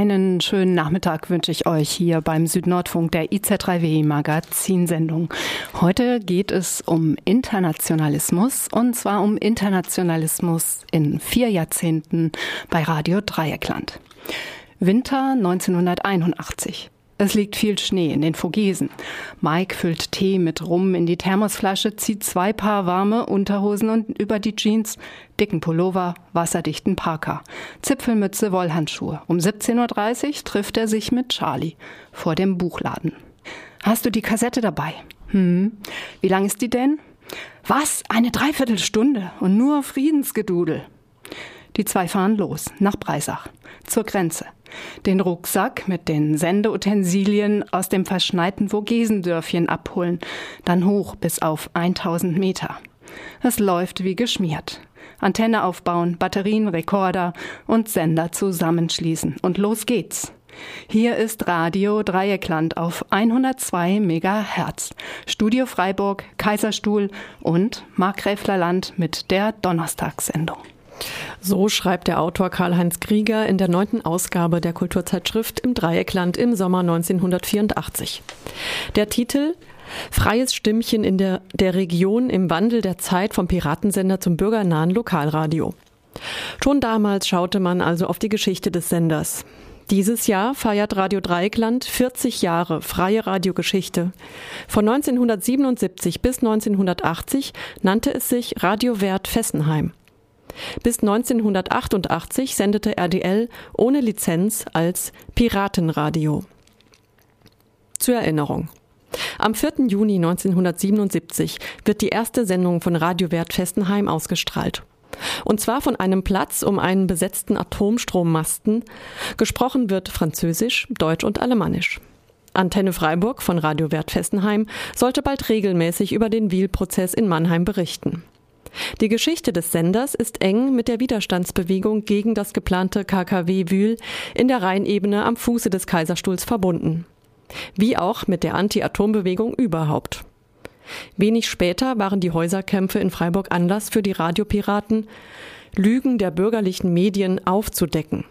Einen schönen Nachmittag wünsche ich euch hier beim Südnordfunk der IZ3W Magazinsendung. Heute geht es um Internationalismus und zwar um Internationalismus in vier Jahrzehnten bei Radio Dreieckland. Winter 1981. Es liegt viel Schnee in den Vogesen. Mike füllt Tee mit Rum in die Thermosflasche, zieht zwei Paar warme Unterhosen und über die Jeans dicken Pullover, wasserdichten Parker, Zipfelmütze, Wollhandschuhe. Um 17.30 Uhr trifft er sich mit Charlie vor dem Buchladen. Hast du die Kassette dabei? Hm. Wie lang ist die denn? Was? Eine Dreiviertelstunde und nur Friedensgedudel. Die zwei fahren los, nach Breisach, zur Grenze. Den Rucksack mit den Sendeutensilien aus dem verschneiten Vogesendörfchen abholen, dann hoch bis auf 1000 Meter. Es läuft wie geschmiert. Antenne aufbauen, Batterien, Rekorder und Sender zusammenschließen. Und los geht's. Hier ist Radio Dreieckland auf 102 Megahertz. Studio Freiburg, Kaiserstuhl und Markgräflerland mit der Donnerstagssendung. So schreibt der Autor Karl-Heinz Krieger in der neunten Ausgabe der Kulturzeitschrift im Dreieckland im Sommer 1984. Der Titel Freies Stimmchen in der, der Region im Wandel der Zeit vom Piratensender zum bürgernahen Lokalradio. Schon damals schaute man also auf die Geschichte des Senders. Dieses Jahr feiert Radio Dreieckland 40 Jahre freie Radiogeschichte. Von 1977 bis 1980 nannte es sich Radio Wert Fessenheim. Bis 1988 sendete RDL ohne Lizenz als Piratenradio. Zur Erinnerung. Am 4. Juni 1977 wird die erste Sendung von Radio Wert Festenheim ausgestrahlt. Und zwar von einem Platz um einen besetzten Atomstrommasten. Gesprochen wird Französisch, Deutsch und Alemannisch. Antenne Freiburg von Radio Wert Fessenheim sollte bald regelmäßig über den Wiel-Prozess in Mannheim berichten. Die Geschichte des Senders ist eng mit der Widerstandsbewegung gegen das geplante KKW Wühl in der Rheinebene am Fuße des Kaiserstuhls verbunden. Wie auch mit der Anti-Atom-Bewegung überhaupt. Wenig später waren die Häuserkämpfe in Freiburg Anlass für die Radiopiraten, Lügen der bürgerlichen Medien aufzudecken.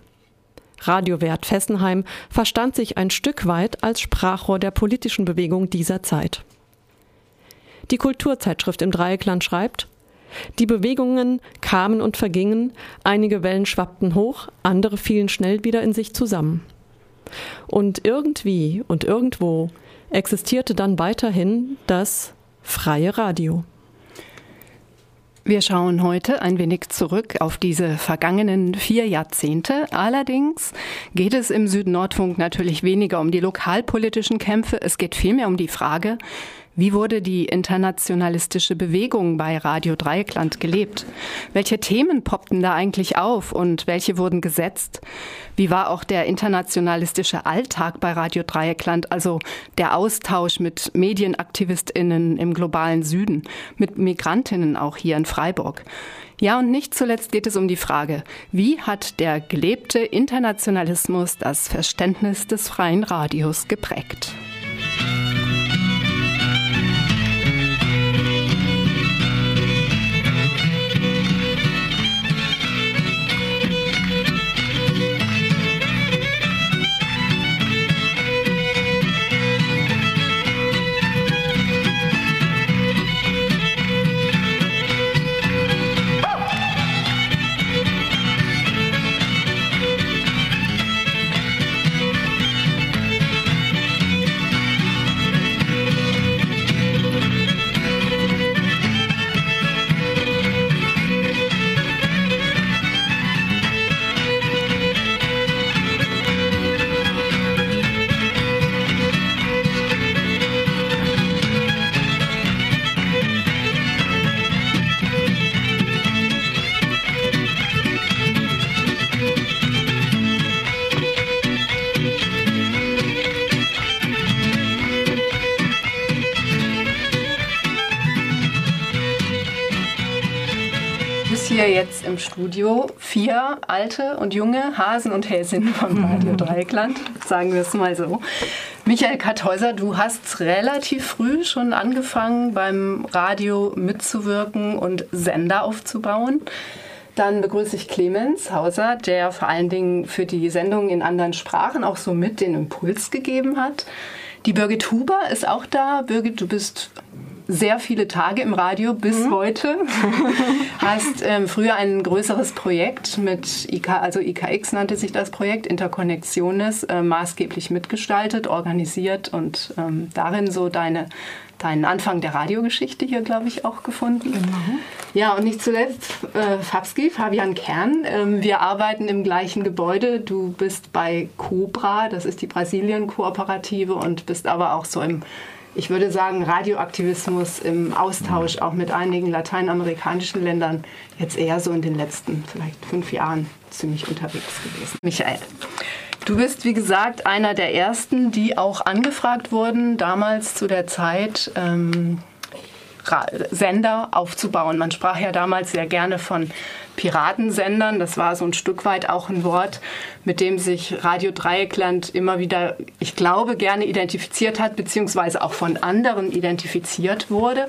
Radiowert Fessenheim verstand sich ein Stück weit als Sprachrohr der politischen Bewegung dieser Zeit. Die Kulturzeitschrift im Dreieckland schreibt, die Bewegungen kamen und vergingen, einige Wellen schwappten hoch, andere fielen schnell wieder in sich zusammen. Und irgendwie und irgendwo existierte dann weiterhin das freie Radio. Wir schauen heute ein wenig zurück auf diese vergangenen vier Jahrzehnte. Allerdings geht es im Südnordfunk natürlich weniger um die lokalpolitischen Kämpfe. Es geht vielmehr um die Frage, wie wurde die internationalistische Bewegung bei Radio Dreieckland gelebt? Welche Themen poppten da eigentlich auf und welche wurden gesetzt? Wie war auch der internationalistische Alltag bei Radio Dreieckland, also der Austausch mit Medienaktivistinnen im globalen Süden, mit Migrantinnen auch hier in Freiburg? Ja, und nicht zuletzt geht es um die Frage, wie hat der gelebte Internationalismus das Verständnis des freien Radios geprägt? Im Studio vier alte und junge Hasen und Häsinnen von Radio Dreieckland, sagen wir es mal so. Michael Karthäuser, du hast relativ früh schon angefangen, beim Radio mitzuwirken und Sender aufzubauen. Dann begrüße ich Clemens Hauser, der vor allen Dingen für die Sendung in anderen Sprachen auch so mit den Impuls gegeben hat. Die Birgit Huber ist auch da. Birgit, du bist sehr viele Tage im Radio bis mhm. heute. Hast ähm, früher ein größeres Projekt mit IK, also IKX nannte sich das Projekt, Interkonnektiones, äh, maßgeblich mitgestaltet, organisiert und ähm, darin so deine deinen Anfang der Radiogeschichte hier, glaube ich, auch gefunden. Genau. Ja, und nicht zuletzt äh, Fabski, Fabian Kern. Ähm, wir arbeiten im gleichen Gebäude. Du bist bei Cobra, das ist die Brasilien-Kooperative und bist aber auch so im ich würde sagen, Radioaktivismus im Austausch auch mit einigen lateinamerikanischen Ländern jetzt eher so in den letzten vielleicht fünf Jahren ziemlich unterwegs gewesen. Michael. Du bist, wie gesagt, einer der ersten, die auch angefragt wurden, damals zu der Zeit ähm, Sender aufzubauen. Man sprach ja damals sehr gerne von Piratensendern. Das war so ein Stück weit auch ein Wort, mit dem sich Radio Dreieckland immer wieder, ich glaube, gerne identifiziert hat, beziehungsweise auch von anderen identifiziert wurde.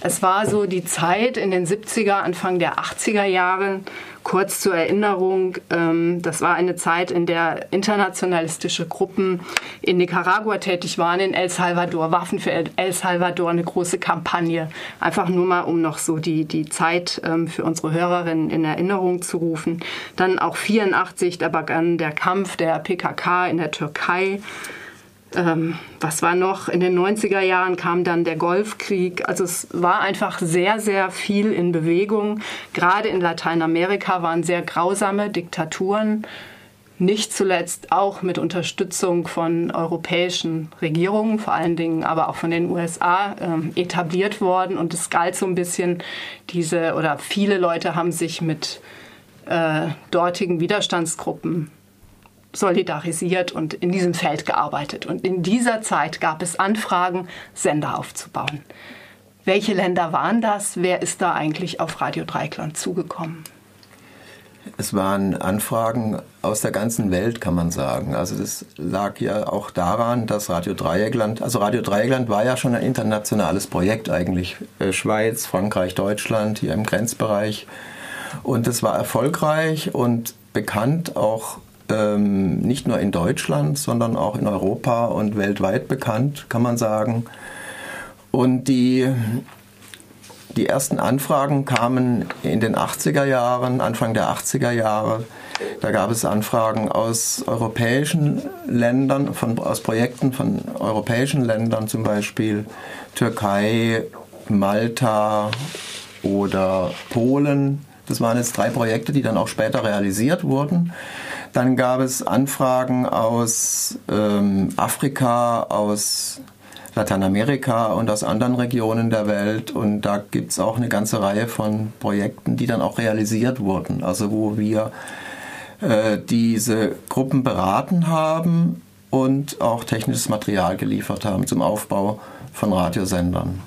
Es war so die Zeit in den 70er, Anfang der 80er Jahren, Kurz zur Erinnerung, ähm, das war eine Zeit, in der internationalistische Gruppen in Nicaragua tätig waren, in El Salvador, Waffen für El Salvador, eine große Kampagne. Einfach nur mal, um noch so die, die Zeit ähm, für unsere Hörerinnen in Erinnerung zu rufen. Dann auch 84, da begann der Kampf der PKK in der Türkei ähm, was war noch? In den 90er Jahren kam dann der Golfkrieg. Also es war einfach sehr, sehr viel in Bewegung. Gerade in Lateinamerika waren sehr grausame Diktaturen, nicht zuletzt auch mit Unterstützung von europäischen Regierungen, vor allen Dingen aber auch von den USA, äh, etabliert worden. Und es galt so ein bisschen diese, oder viele Leute haben sich mit äh, dortigen Widerstandsgruppen solidarisiert und in diesem Feld gearbeitet. Und in dieser Zeit gab es Anfragen, Sender aufzubauen. Welche Länder waren das? Wer ist da eigentlich auf Radio Dreikland zugekommen? Es waren Anfragen aus der ganzen Welt, kann man sagen. Also das lag ja auch daran, dass Radio Dreieckland, also Radio Dreieckland war ja schon ein internationales Projekt eigentlich. Äh, Schweiz, Frankreich, Deutschland, hier im Grenzbereich. Und es war erfolgreich und bekannt auch ähm, nicht nur in Deutschland, sondern auch in Europa und weltweit bekannt, kann man sagen. Und die, die ersten Anfragen kamen in den 80er Jahren, Anfang der 80er Jahre. Da gab es Anfragen aus europäischen Ländern, von, aus Projekten von europäischen Ländern, zum Beispiel Türkei, Malta oder Polen. Das waren jetzt drei Projekte, die dann auch später realisiert wurden. Dann gab es Anfragen aus ähm, Afrika, aus Lateinamerika und aus anderen Regionen der Welt. Und da gibt es auch eine ganze Reihe von Projekten, die dann auch realisiert wurden. Also wo wir äh, diese Gruppen beraten haben und auch technisches Material geliefert haben zum Aufbau von Radiosendern.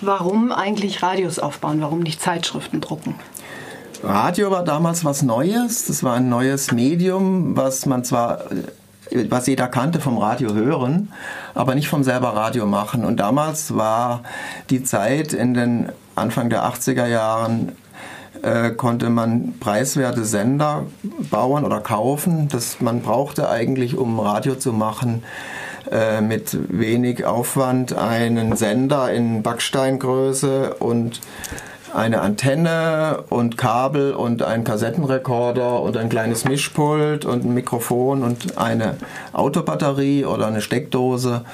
Warum eigentlich Radios aufbauen? Warum nicht Zeitschriften drucken? Radio war damals was Neues. Das war ein neues Medium, was man zwar was jeder kannte vom Radio hören, aber nicht vom selber Radio machen. Und damals war die Zeit in den Anfang der 80er Jahren, äh, konnte man preiswerte Sender bauen oder kaufen. Das man brauchte eigentlich, um Radio zu machen, äh, mit wenig Aufwand einen Sender in Backsteingröße und eine Antenne und Kabel und ein Kassettenrekorder und ein kleines Mischpult und ein Mikrofon und eine Autobatterie oder eine Steckdose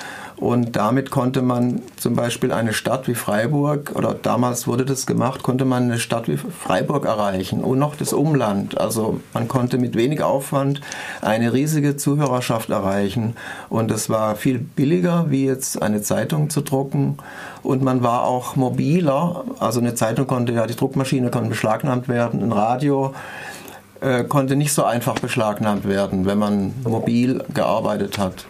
und damit konnte man zum Beispiel eine Stadt wie Freiburg, oder damals wurde das gemacht, konnte man eine Stadt wie Freiburg erreichen und noch das Umland. Also man konnte mit wenig Aufwand eine riesige Zuhörerschaft erreichen. Und es war viel billiger, wie jetzt eine Zeitung zu drucken. Und man war auch mobiler. Also eine Zeitung konnte ja, die Druckmaschine konnte beschlagnahmt werden, ein Radio äh, konnte nicht so einfach beschlagnahmt werden, wenn man mobil gearbeitet hat.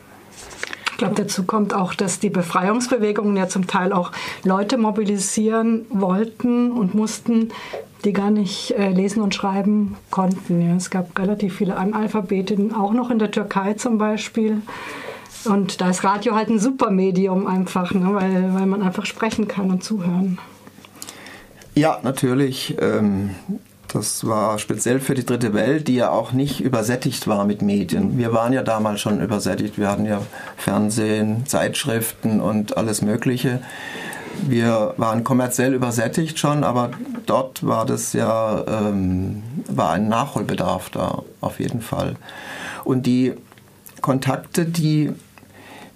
Ich glaube, dazu kommt auch, dass die Befreiungsbewegungen ja zum Teil auch Leute mobilisieren wollten und mussten, die gar nicht äh, lesen und schreiben konnten. Es gab relativ viele Analphabeten, auch noch in der Türkei zum Beispiel. Und da ist Radio halt ein super Medium einfach, ne, weil, weil man einfach sprechen kann und zuhören. Ja, natürlich. Ähm, das war speziell für die dritte Welt, die ja auch nicht übersättigt war mit Medien. Wir waren ja damals schon übersättigt. Wir hatten ja Fernsehen, Zeitschriften und alles Mögliche. Wir waren kommerziell übersättigt schon, aber dort war das ja ähm, war ein Nachholbedarf da auf jeden Fall. Und die Kontakte, die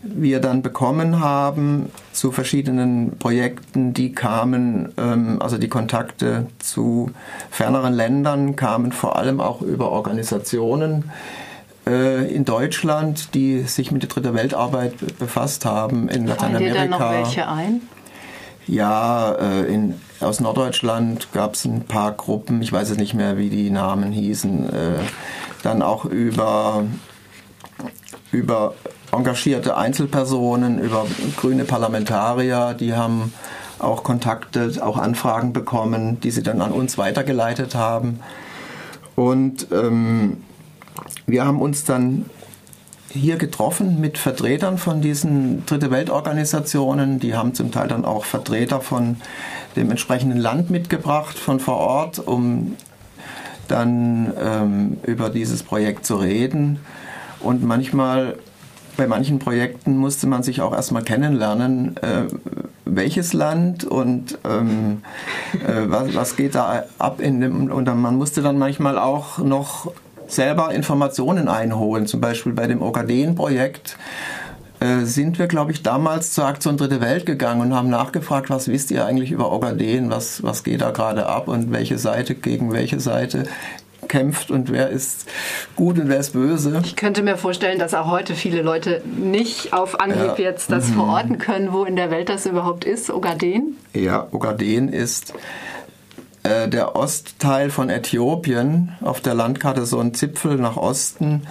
wir dann bekommen haben zu verschiedenen Projekten, die kamen, ähm, also die Kontakte zu ferneren Ländern kamen vor allem auch über Organisationen äh, in Deutschland, die sich mit der Dritte Weltarbeit befasst haben in Lateinamerika. Fallen dir da noch welche ein? Ja, äh, in, aus Norddeutschland gab es ein paar Gruppen, ich weiß jetzt nicht mehr, wie die Namen hießen, äh, dann auch über über engagierte Einzelpersonen, über grüne Parlamentarier, die haben auch Kontakte, auch Anfragen bekommen, die sie dann an uns weitergeleitet haben. Und ähm, wir haben uns dann hier getroffen mit Vertretern von diesen Dritte Weltorganisationen. Die haben zum Teil dann auch Vertreter von dem entsprechenden Land mitgebracht, von vor Ort, um dann ähm, über dieses Projekt zu reden. Und manchmal bei manchen Projekten musste man sich auch erstmal kennenlernen, äh, welches Land und ähm, äh, was, was, geht da ab in dem, und man musste dann manchmal auch noch selber Informationen einholen, zum Beispiel bei dem Ogaden-Projekt äh, sind wir, glaube ich, damals zur Aktion Dritte Welt gegangen und haben nachgefragt, was wisst ihr eigentlich über Ogaden, was, was geht da gerade ab? Und welche Seite gegen welche Seite kämpft und wer ist gut und wer ist böse. Ich könnte mir vorstellen, dass auch heute viele Leute nicht auf Anhieb ja. jetzt das mhm. verorten können, wo in der Welt das überhaupt ist. Ogaden? Ja, Ogaden ist äh, der Ostteil von Äthiopien, auf der Landkarte so ein Zipfel nach Osten,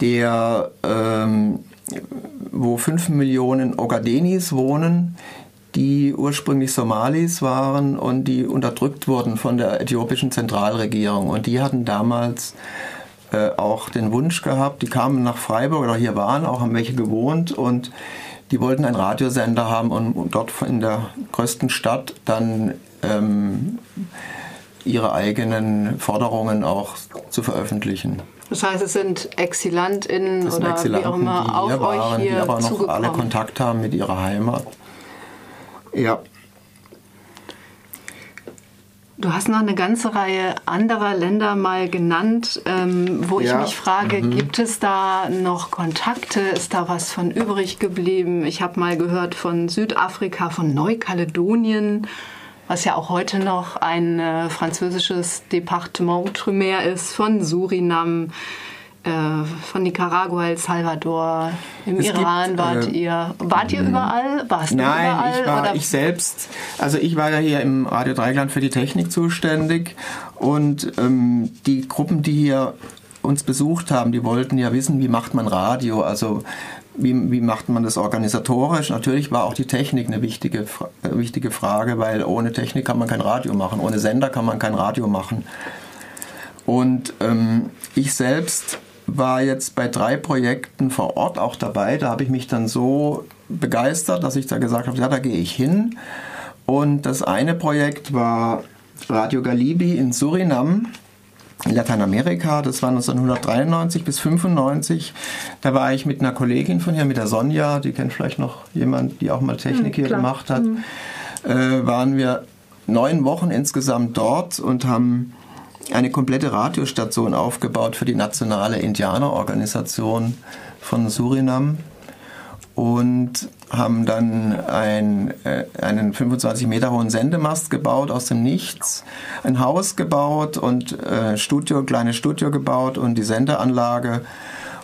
der, ähm, wo fünf Millionen Ogadenis wohnen, die ursprünglich Somalis waren und die unterdrückt wurden von der äthiopischen Zentralregierung. Und die hatten damals äh, auch den Wunsch gehabt, die kamen nach Freiburg oder hier waren, auch haben welche gewohnt und die wollten einen Radiosender haben und dort in der größten Stadt dann ähm, ihre eigenen Forderungen auch zu veröffentlichen. Das heißt, es sind ExilantInnen oder Exilanten, wie auch immer auf waren, euch hier die aber noch alle Kontakt haben mit ihrer Heimat. Ja. Du hast noch eine ganze Reihe anderer Länder mal genannt, ähm, wo ja. ich mich frage, mhm. gibt es da noch Kontakte? Ist da was von übrig geblieben? Ich habe mal gehört von Südafrika, von Neukaledonien, was ja auch heute noch ein äh, französisches Departement Outre-mer ist, von Surinam. Äh, von Nicaragua, El Salvador, im es Iran gibt, wart äh, ihr. Wart ihr überall? Warst du nein, überall? Nein, ich war oder? ich selbst. Also ich war ja hier im Radio Dreigland für die Technik zuständig und ähm, die Gruppen, die hier uns besucht haben, die wollten ja wissen, wie macht man Radio, also wie, wie macht man das organisatorisch? Natürlich war auch die Technik eine wichtige, äh, wichtige Frage, weil ohne Technik kann man kein Radio machen, ohne Sender kann man kein Radio machen. Und ähm, ich selbst war jetzt bei drei Projekten vor Ort auch dabei. Da habe ich mich dann so begeistert, dass ich da gesagt habe, ja, da gehe ich hin. Und das eine Projekt war Radio Galibi in Surinam, in Lateinamerika. Das war 1993 bis 1995. Da war ich mit einer Kollegin von hier, mit der Sonja, die kennt vielleicht noch jemand, die auch mal Technik mhm, hier gemacht hat. Mhm. Äh, waren wir neun Wochen insgesamt dort und haben eine komplette Radiostation aufgebaut für die nationale Indianerorganisation von Surinam und haben dann ein, äh, einen 25 Meter hohen Sendemast gebaut aus dem Nichts, ein Haus gebaut und äh, Studio, kleines Studio gebaut und die Sendeanlage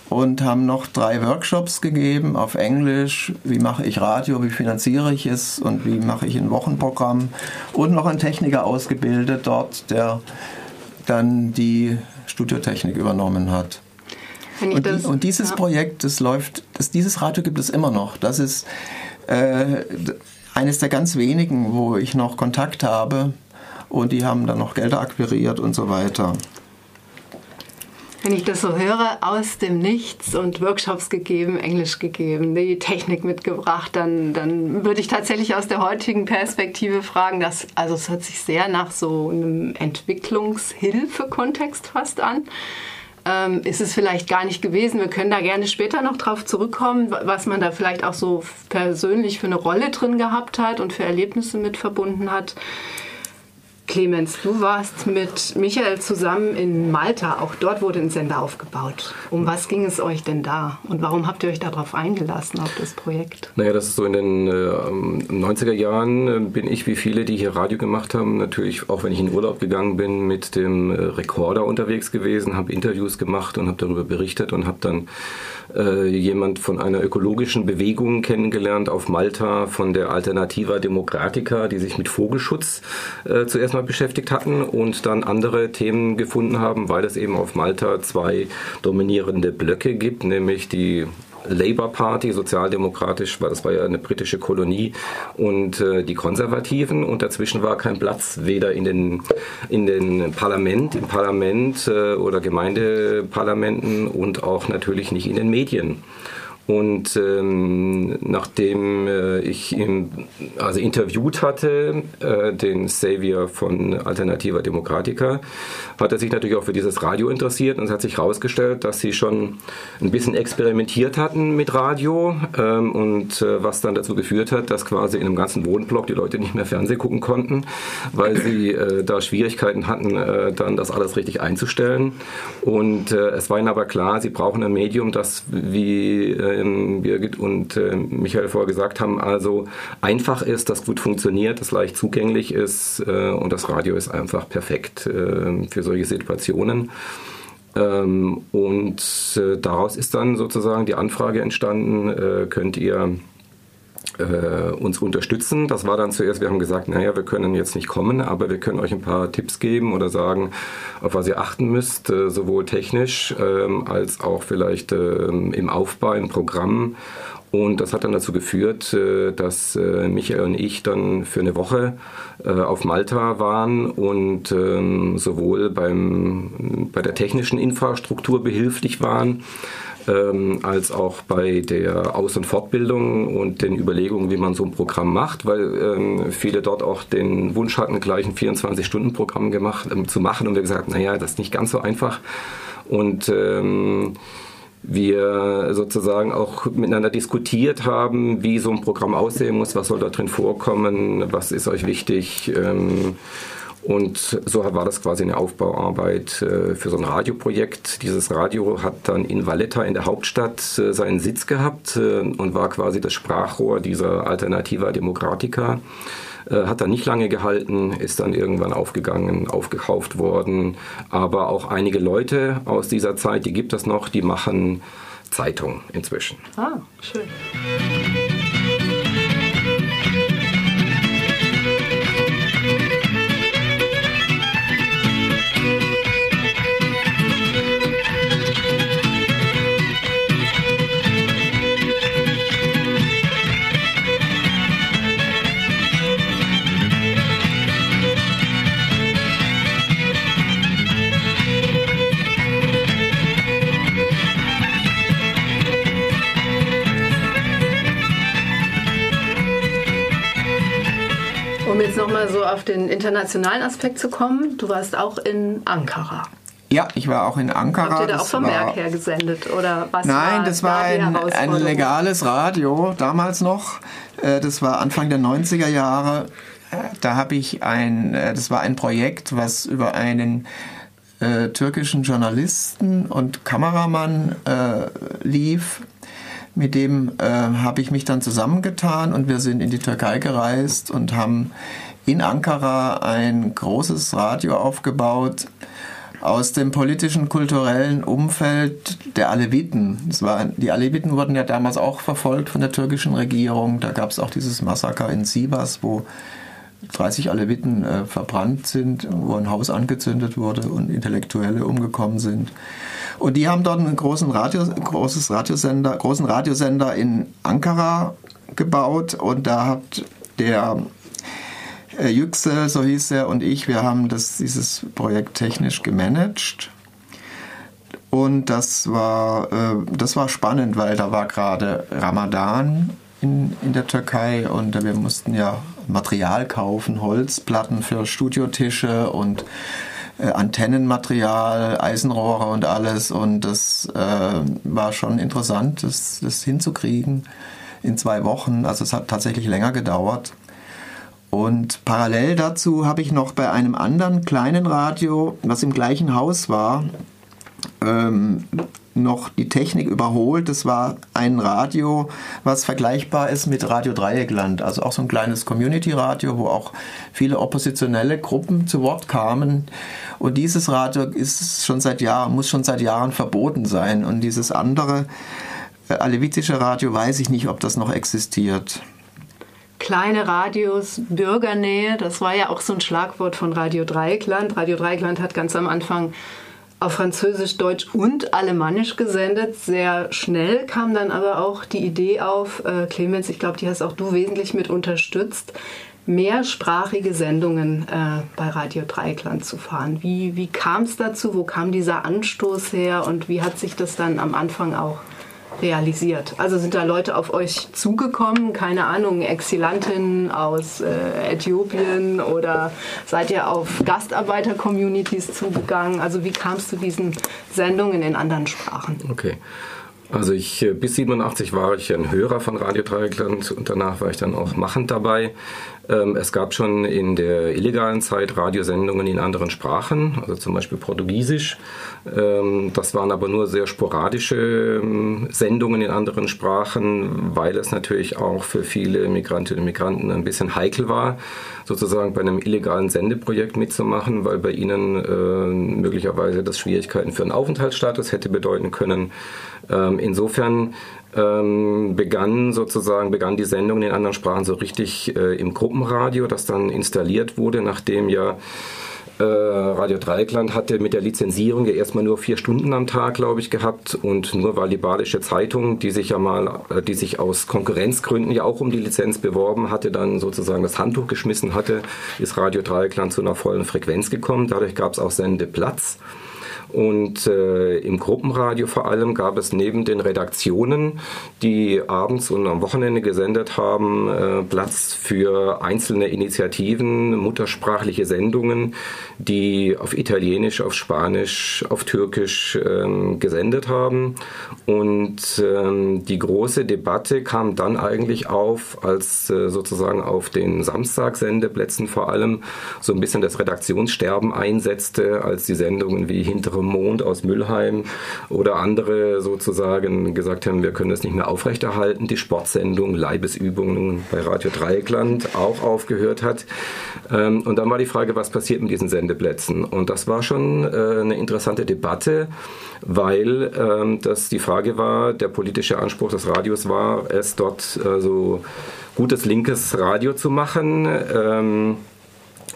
und haben noch drei Workshops gegeben auf Englisch. Wie mache ich Radio, wie finanziere ich es und wie mache ich ein Wochenprogramm und noch einen Techniker ausgebildet dort, der dann die Studiotechnik übernommen hat. Und, die, und, dieses ja. Projekt, das läuft, das, dieses Radio gibt es immer noch. Das ist äh, eines der ganz wenigen, wo ich noch Kontakt habe. Und die haben dann noch Gelder akquiriert und so weiter. Wenn ich das so höre, aus dem Nichts und Workshops gegeben, Englisch gegeben, die Technik mitgebracht, dann, dann würde ich tatsächlich aus der heutigen Perspektive fragen, dass, also es hört sich sehr nach so einem Entwicklungshilfe-Kontext fast an. Ähm, ist es vielleicht gar nicht gewesen. Wir können da gerne später noch drauf zurückkommen, was man da vielleicht auch so persönlich für eine Rolle drin gehabt hat und für Erlebnisse mit verbunden hat. Clemens, du warst mit Michael zusammen in Malta. Auch dort wurde ein Sender aufgebaut. Um was ging es euch denn da? Und warum habt ihr euch darauf eingelassen, auf das Projekt? Naja, das ist so in den äh, 90er Jahren bin ich, wie viele, die hier Radio gemacht haben, natürlich, auch wenn ich in Urlaub gegangen bin, mit dem äh, Rekorder unterwegs gewesen, habe Interviews gemacht und habe darüber berichtet und habe dann äh, jemand von einer ökologischen Bewegung kennengelernt auf Malta, von der Alternativa Democratica, die sich mit Vogelschutz äh, zuerst mal beschäftigt hatten und dann andere Themen gefunden haben, weil es eben auf Malta zwei dominierende Blöcke gibt, nämlich die Labour Party, sozialdemokratisch, weil das war ja eine britische Kolonie, und äh, die Konservativen. Und dazwischen war kein Platz, weder in den, in den Parlament, im Parlament äh, oder Gemeindeparlamenten und auch natürlich nicht in den Medien. Und ähm, nachdem äh, ich ihn also interviewt hatte, äh, den Savior von Alternativa Democratica, hat er sich natürlich auch für dieses Radio interessiert und es hat sich herausgestellt, dass sie schon ein bisschen experimentiert hatten mit Radio ähm, und äh, was dann dazu geführt hat, dass quasi in einem ganzen Wohnblock die Leute nicht mehr Fernsehen gucken konnten, weil sie äh, da Schwierigkeiten hatten, äh, dann das alles richtig einzustellen. Und äh, es war ihnen aber klar, sie brauchen ein Medium, das wie ähm, Birgit und äh, Michael vorher gesagt haben, also einfach ist, das gut funktioniert, das leicht zugänglich ist äh, und das Radio ist einfach perfekt äh, für solche Situationen. Ähm, und daraus ist dann sozusagen die Anfrage entstanden, könnt ihr äh, uns unterstützen. Das war dann zuerst, wir haben gesagt, naja, wir können jetzt nicht kommen, aber wir können euch ein paar Tipps geben oder sagen, auf was ihr achten müsst, äh, sowohl technisch ähm, als auch vielleicht ähm, im Aufbau, im Programm. Und das hat dann dazu geführt, äh, dass äh, Michael und ich dann für eine Woche auf Malta waren und ähm, sowohl beim, bei der technischen Infrastruktur behilflich waren, ähm, als auch bei der Aus- und Fortbildung und den Überlegungen, wie man so ein Programm macht, weil ähm, viele dort auch den Wunsch hatten, gleich ein 24-Stunden-Programm gemacht, ähm, zu machen und wir gesagt, naja, das ist nicht ganz so einfach. Und ähm, wir sozusagen auch miteinander diskutiert haben, wie so ein Programm aussehen muss, was soll da drin vorkommen, was ist euch wichtig. Und so war das quasi eine Aufbauarbeit äh, für so ein Radioprojekt. Dieses Radio hat dann in Valletta in der Hauptstadt äh, seinen Sitz gehabt äh, und war quasi das Sprachrohr dieser Alternativa Democratica. Hat dann nicht lange gehalten, ist dann irgendwann aufgegangen, aufgekauft worden. Aber auch einige Leute aus dieser Zeit, die gibt es noch, die machen Zeitung inzwischen. Ah, schön. Nochmal so auf den internationalen Aspekt zu kommen, du warst auch in Ankara. Ja, ich war auch in Ankara. Habt ihr da auch vom Werk her gesendet? Oder was Nein, war das war ein, ein, legales Radio, damals noch. Äh, das war Anfang der 90er Jahre. Äh, da habe ich ein, äh, das war ein Projekt, was über einen äh, türkischen Journalisten und Kameramann äh, lief mit dem äh, habe ich mich dann zusammengetan und wir sind in die Türkei gereist und haben in Ankara ein großes Radio aufgebaut aus dem politischen, kulturellen Umfeld der Aleviten. Das war, die Aleviten wurden ja damals auch verfolgt von der türkischen Regierung. Da gab es auch dieses Massaker in Sivas, wo 30 Aleviten äh, verbrannt sind, wo ein Haus angezündet wurde und Intellektuelle umgekommen sind. Und die haben dort einen großen, Radio, großes Radiosender, großen Radiosender in Ankara gebaut und da hat der Yüksel, so hieß er, und ich, wir haben das, dieses Projekt technisch gemanagt. Und das war, äh, das war spannend, weil da war gerade Ramadan in, in der Türkei und wir mussten ja Material kaufen, Holzplatten für Studiotische und äh, Antennenmaterial, Eisenrohre und alles. Und das äh, war schon interessant, das, das hinzukriegen in zwei Wochen. Also es hat tatsächlich länger gedauert. Und parallel dazu habe ich noch bei einem anderen kleinen Radio, was im gleichen Haus war, ähm, noch die Technik überholt. Das war ein Radio, was vergleichbar ist mit Radio Dreieckland. Also auch so ein kleines Community-Radio, wo auch viele oppositionelle Gruppen zu Wort kamen. Und dieses Radio ist schon seit Jahren, muss schon seit Jahren verboten sein. Und dieses andere äh, alevitische Radio weiß ich nicht, ob das noch existiert kleine Radios, Bürgernähe, das war ja auch so ein Schlagwort von Radio Dreieckland. Radio Dreieckland hat ganz am Anfang auf Französisch, Deutsch und Alemannisch gesendet. Sehr schnell kam dann aber auch die Idee auf, äh, Clemens, ich glaube, die hast auch du wesentlich mit unterstützt, mehrsprachige Sendungen äh, bei Radio Dreieckland zu fahren. Wie, wie kam es dazu? Wo kam dieser Anstoß her und wie hat sich das dann am Anfang auch realisiert? Also sind da Leute auf euch zugekommen, keine Ahnung, Exilantinnen aus äh, Äthiopien oder seid ihr auf Gastarbeiter-Communities zugegangen? Also wie kamst du diesen Sendungen in anderen Sprachen? Okay. Also ich äh, bis 87 war ich ein Hörer von Radio Dreieckland und danach war ich dann auch machend dabei. Ähm, es gab schon in der illegalen Zeit Radiosendungen in anderen Sprachen, also zum Beispiel Portugiesisch. Ähm, das waren aber nur sehr sporadische ähm, Sendungen in anderen Sprachen, weil es natürlich auch für viele Migrantinnen und Migranten ein bisschen heikel war, sozusagen bei einem illegalen Sendeprojekt mitzumachen, weil bei ihnen äh, möglicherweise das Schwierigkeiten für einen Aufenthaltsstatus hätte bedeuten können. Insofern ähm, begann sozusagen, begann die Sendung in anderen Sprachen so richtig äh, im Gruppenradio, das dann installiert wurde, nachdem ja äh, Radio Dreieckland hatte mit der Lizenzierung ja erstmal nur vier Stunden am Tag, glaube ich, gehabt. Und nur weil die Badische Zeitung, die sich ja mal, äh, die sich aus Konkurrenzgründen ja auch um die Lizenz beworben hatte, dann sozusagen das Handtuch geschmissen hatte, ist Radio Dreieckland zu einer vollen Frequenz gekommen. Dadurch gab es auch Sendeplatz. Und äh, im Gruppenradio vor allem gab es neben den Redaktionen, die abends und am Wochenende gesendet haben, äh, Platz für einzelne Initiativen, muttersprachliche Sendungen, die auf Italienisch, auf Spanisch, auf Türkisch ähm, gesendet haben. Und ähm, die große Debatte kam dann eigentlich auf, als äh, sozusagen auf den Samstagsendeplätzen vor allem so ein bisschen das Redaktionssterben einsetzte, als die Sendungen wie Hintere Mond aus Müllheim oder andere sozusagen gesagt haben, wir können das nicht mehr aufrechterhalten. Die Sportsendung Leibesübungen bei Radio Dreieckland auch aufgehört hat. Ähm, und dann war die Frage, was passiert mit diesen Sendeplätzen? Und das war schon äh, eine interessante Debatte, weil ähm, das die Frage war, der politische Anspruch des Radios war, es dort äh, so gutes linkes Radio zu machen.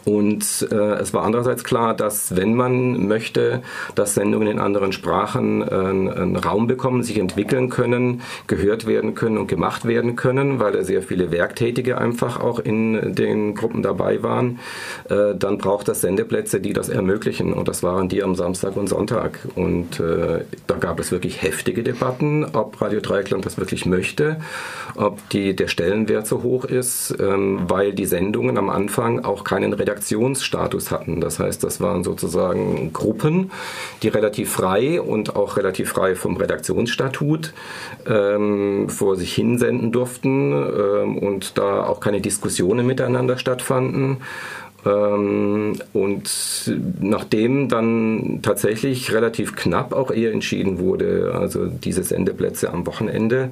Und äh, es war andererseits klar, dass wenn man möchte, dass Sendungen in anderen Sprachen äh, einen Raum bekommen, sich entwickeln können, gehört werden können und gemacht werden können, weil da sehr viele Werktätige einfach auch in den Gruppen dabei waren, äh, dann braucht das Sendeplätze, die das ermöglichen. Und das waren die am Samstag und Sonntag. Und äh, da gab es wirklich heftige Debatten, ob Radio Dreieckland das wirklich möchte, ob die, der Stellenwert so hoch ist, ähm, weil die Sendungen am Anfang auch keinen Redakteur Redaktionsstatus hatten. Das heißt, das waren sozusagen Gruppen, die relativ frei und auch relativ frei vom Redaktionsstatut ähm, vor sich hinsenden durften ähm, und da auch keine Diskussionen miteinander stattfanden. Ähm, und nachdem dann tatsächlich relativ knapp auch eher entschieden wurde, also diese Sendeplätze am Wochenende,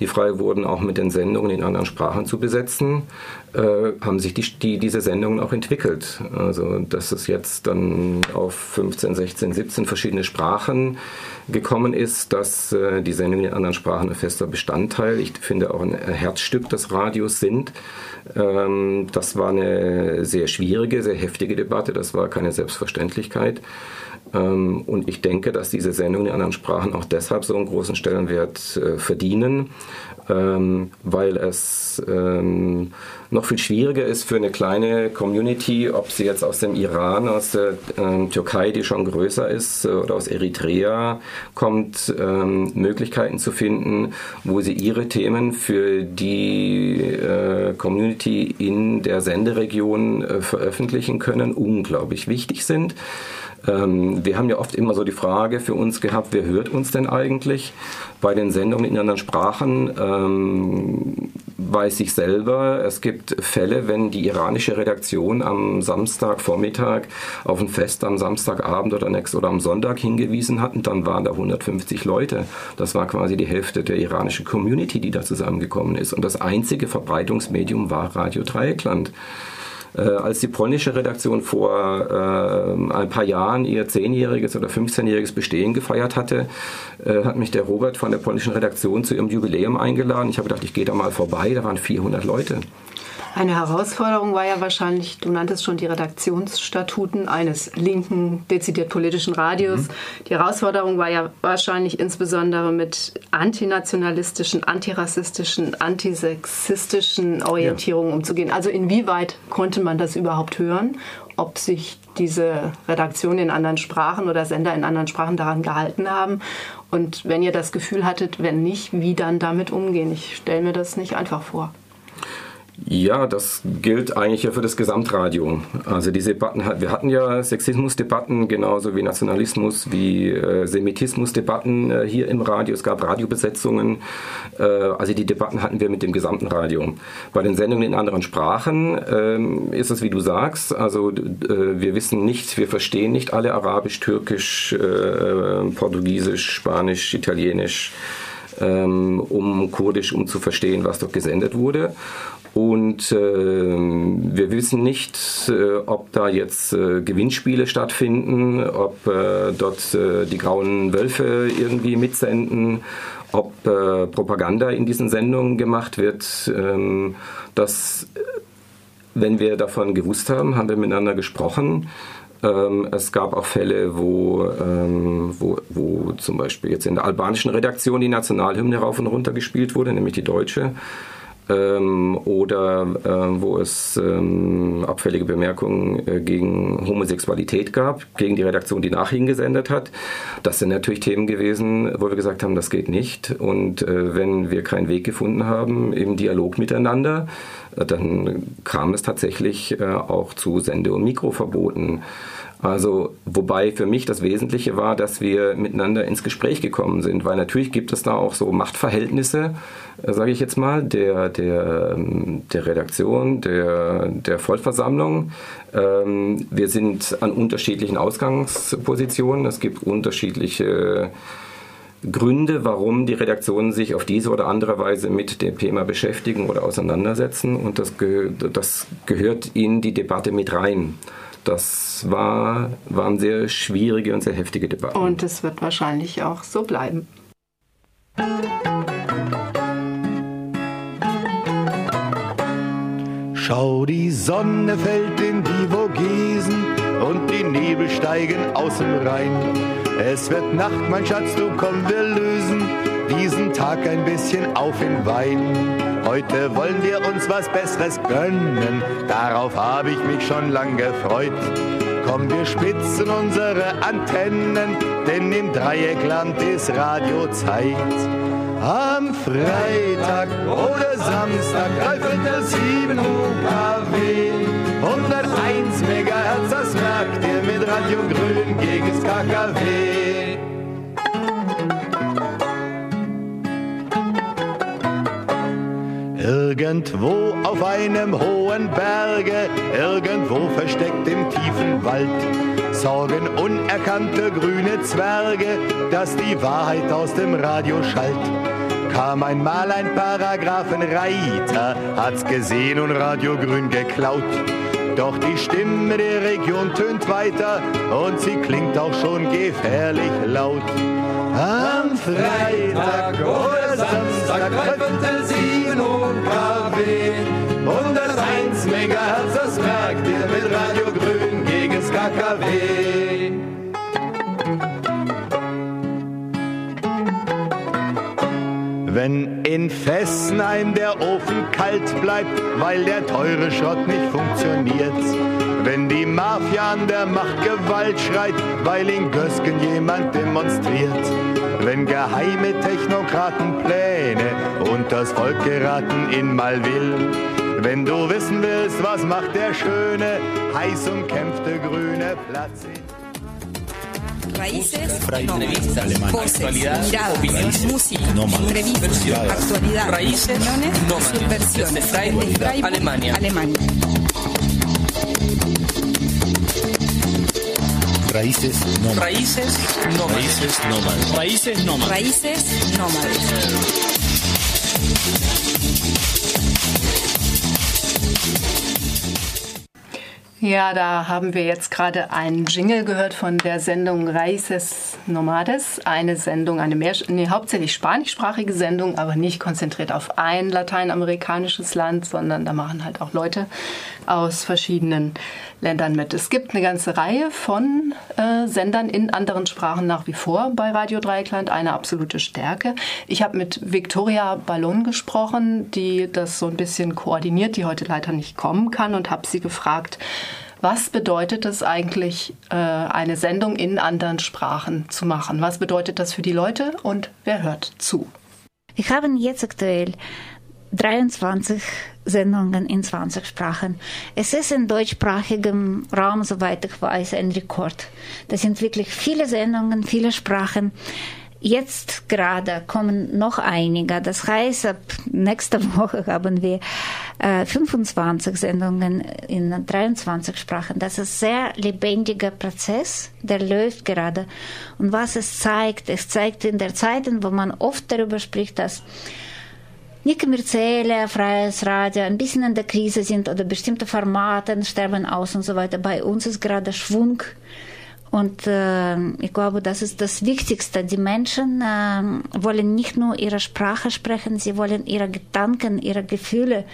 die frei wurden, auch mit den Sendungen in anderen Sprachen zu besetzen, äh, haben sich die, die, diese Sendungen auch entwickelt. Also dass es jetzt dann auf 15, 16, 17 verschiedene Sprachen gekommen ist, dass äh, die Sendungen in anderen Sprachen ein fester Bestandteil, ich finde auch ein Herzstück des Radios sind. Ähm, das war eine sehr schwierige, sehr heftige Debatte, das war keine Selbstverständlichkeit. Ähm, und ich denke, dass diese Sendungen in anderen Sprachen auch deshalb so einen großen Stellenwert äh, verdienen, ähm, weil es ähm, noch viel schwieriger ist für eine kleine Community, ob sie jetzt aus dem Iran, aus der ähm, Türkei, die schon größer ist, äh, oder aus Eritrea kommt, ähm, Möglichkeiten zu finden, wo sie ihre Themen für die äh, Community in der Senderegion äh, veröffentlichen können, unglaublich wichtig sind. Ähm, wir haben ja oft immer so die Frage für uns gehabt, wer hört uns denn eigentlich? Bei den Sendungen in anderen Sprachen ähm, weiß ich selber, es gibt Fälle, wenn die iranische Redaktion am Samstagvormittag auf ein Fest am Samstagabend oder, next, oder am Sonntag hingewiesen hatten, dann waren da 150 Leute. Das war quasi die Hälfte der iranischen Community, die da zusammengekommen ist. Und das einzige Verbreitungsmedium war Radio Dreieckland. Äh, als die polnische Redaktion vor äh, ein paar Jahren ihr zehnjähriges oder 15-jähriges Bestehen gefeiert hatte, äh, hat mich der Robert von der polnischen Redaktion zu ihrem Jubiläum eingeladen. Ich habe gedacht, ich gehe da mal vorbei. Da waren 400 Leute. Eine Herausforderung war ja wahrscheinlich, du nanntest schon die Redaktionsstatuten eines linken, dezidiert politischen Radios. Mhm. Die Herausforderung war ja wahrscheinlich insbesondere mit antinationalistischen, antirassistischen, antisexistischen Orientierungen ja. umzugehen. Also inwieweit konnte man das überhaupt hören? Ob sich diese Redaktion in anderen Sprachen oder Sender in anderen Sprachen daran gehalten haben? Und wenn ihr das Gefühl hattet, wenn nicht, wie dann damit umgehen? Ich stelle mir das nicht einfach vor. Ja, das gilt eigentlich ja für das Gesamtradio. Also diese Debatten, wir hatten ja Sexismusdebatten genauso wie Nationalismus, wie äh, Semitismusdebatten äh, hier im Radio. Es gab Radiobesetzungen. Äh, also die Debatten hatten wir mit dem gesamten Radio. Bei den Sendungen in anderen Sprachen ähm, ist es wie du sagst. Also äh, wir wissen nicht, wir verstehen nicht alle Arabisch, Türkisch, äh, Portugiesisch, Spanisch, Italienisch ähm, um Kurdisch, um zu verstehen, was dort gesendet wurde. Und äh, wir wissen nicht, äh, ob da jetzt äh, Gewinnspiele stattfinden, ob äh, dort äh, die grauen Wölfe irgendwie mitsenden, ob äh, Propaganda in diesen Sendungen gemacht wird. Ähm, das, wenn wir davon gewusst haben, haben wir miteinander gesprochen. Ähm, es gab auch Fälle, wo, ähm, wo, wo zum Beispiel jetzt in der albanischen Redaktion die Nationalhymne rauf und runter gespielt wurde, nämlich die deutsche ähm, oder äh, wo es ähm, abfällige Bemerkungen äh, gegen Homosexualität gab, gegen die Redaktion, die nach ihnen gesendet hat. Das sind natürlich Themen gewesen, wo wir gesagt haben, das geht nicht. Und äh, wenn wir keinen Weg gefunden haben im Dialog miteinander, äh, dann kam es tatsächlich äh, auch zu Sende- und Mikroverboten. Also, wobei für mich das Wesentliche war, dass wir miteinander ins Gespräch gekommen sind, weil natürlich gibt es da auch so Machtverhältnisse, äh, sage ich jetzt mal, der, der, ähm, der Redaktion, der, der Vollversammlung. Ähm, wir sind an unterschiedlichen Ausgangspositionen. Es gibt unterschiedliche Gründe, warum die Redaktionen sich auf diese oder andere Weise mit dem Thema beschäftigen oder auseinandersetzen. Und das, ge das gehört in die Debatte mit rein. Das war, waren sehr schwierige und sehr heftige Debatten. Und es wird wahrscheinlich auch so bleiben. Schau, die Sonne fällt in die Vogesen und die Nebel steigen aus dem Rhein. Es wird Nacht, mein Schatz, du komm, wir lösen diesen Tag ein bisschen auf in Wein. Heute wollen wir uns was Besseres gönnen, darauf habe ich mich schon lang gefreut. Komm, wir spitzen unsere Antennen, denn im Dreieckland ist Radiozeit. Am Freitag oder Samstag, dreiviertel sieben UKW. 101 Megahertz, das merkt ihr mit Radio Grün gegen das KKW. Irgendwo auf einem hohen Berge, irgendwo versteckt im tiefen Wald, sorgen unerkannte grüne Zwerge, dass die Wahrheit aus dem Radio schallt. Kam einmal ein Paragraphenreiter, hat's gesehen und Radio Grün geklaut. Doch die Stimme der Region tönt weiter und sie klingt auch schon gefährlich laut. Am Freitag oder Samstag bei sie nun KW. Und das 1 Megahertz, das merkt ihr mit Radio Grün gegens KKW. Wenn in Fessenheim der Ofen kalt bleibt, weil der teure Schrott nicht funktioniert, wenn die Mafia an der Macht Gewalt schreit, weil in Gösgen jemand demonstriert. Wenn geheime Technokraten Pläne und das Volk geraten in mal will. Wenn du wissen willst, was macht der schöne, heiß umkämpfte grüne Platz Raíces, no. voces, miradas, música, entrevistas, actualidad, raíces, opiniones, subversiones, Alemania. Alemania. Raíces nómadas. Raíces nómadas. Raíces nómadas. Raíces nómadas. Raíces nómadas. Ja, da haben wir jetzt gerade einen Jingle gehört von der Sendung Raices Nomades. Eine Sendung, eine mehr, nee, hauptsächlich spanischsprachige Sendung, aber nicht konzentriert auf ein lateinamerikanisches Land, sondern da machen halt auch Leute aus verschiedenen Ländern mit. Es gibt eine ganze Reihe von äh, Sendern in anderen Sprachen nach wie vor bei Radio Dreieckland, eine absolute Stärke. Ich habe mit Victoria Ballon gesprochen, die das so ein bisschen koordiniert, die heute leider nicht kommen kann und habe sie gefragt, was bedeutet es eigentlich, äh, eine Sendung in anderen Sprachen zu machen? Was bedeutet das für die Leute und wer hört zu? Wir haben jetzt aktuell 23 Sendungen in 20 Sprachen. Es ist in deutschsprachigem Raum, soweit ich weiß, ein Rekord. Das sind wirklich viele Sendungen, viele Sprachen. Jetzt gerade kommen noch einige. Das heißt, ab nächster Woche haben wir äh, 25 Sendungen in 23 Sprachen. Das ist sehr lebendiger Prozess, der läuft gerade. Und was es zeigt, es zeigt in der Zeit, wo man oft darüber spricht, dass nicht kommerzielle, freies Radio ein bisschen in der Krise sind oder bestimmte Formate sterben aus und so weiter. Bei uns ist gerade Schwung. Und äh, ich glaube, das ist das Wichtigste. Die Menschen äh, wollen nicht nur ihre Sprache sprechen, sie wollen ihre Gedanken, ihre Gefühle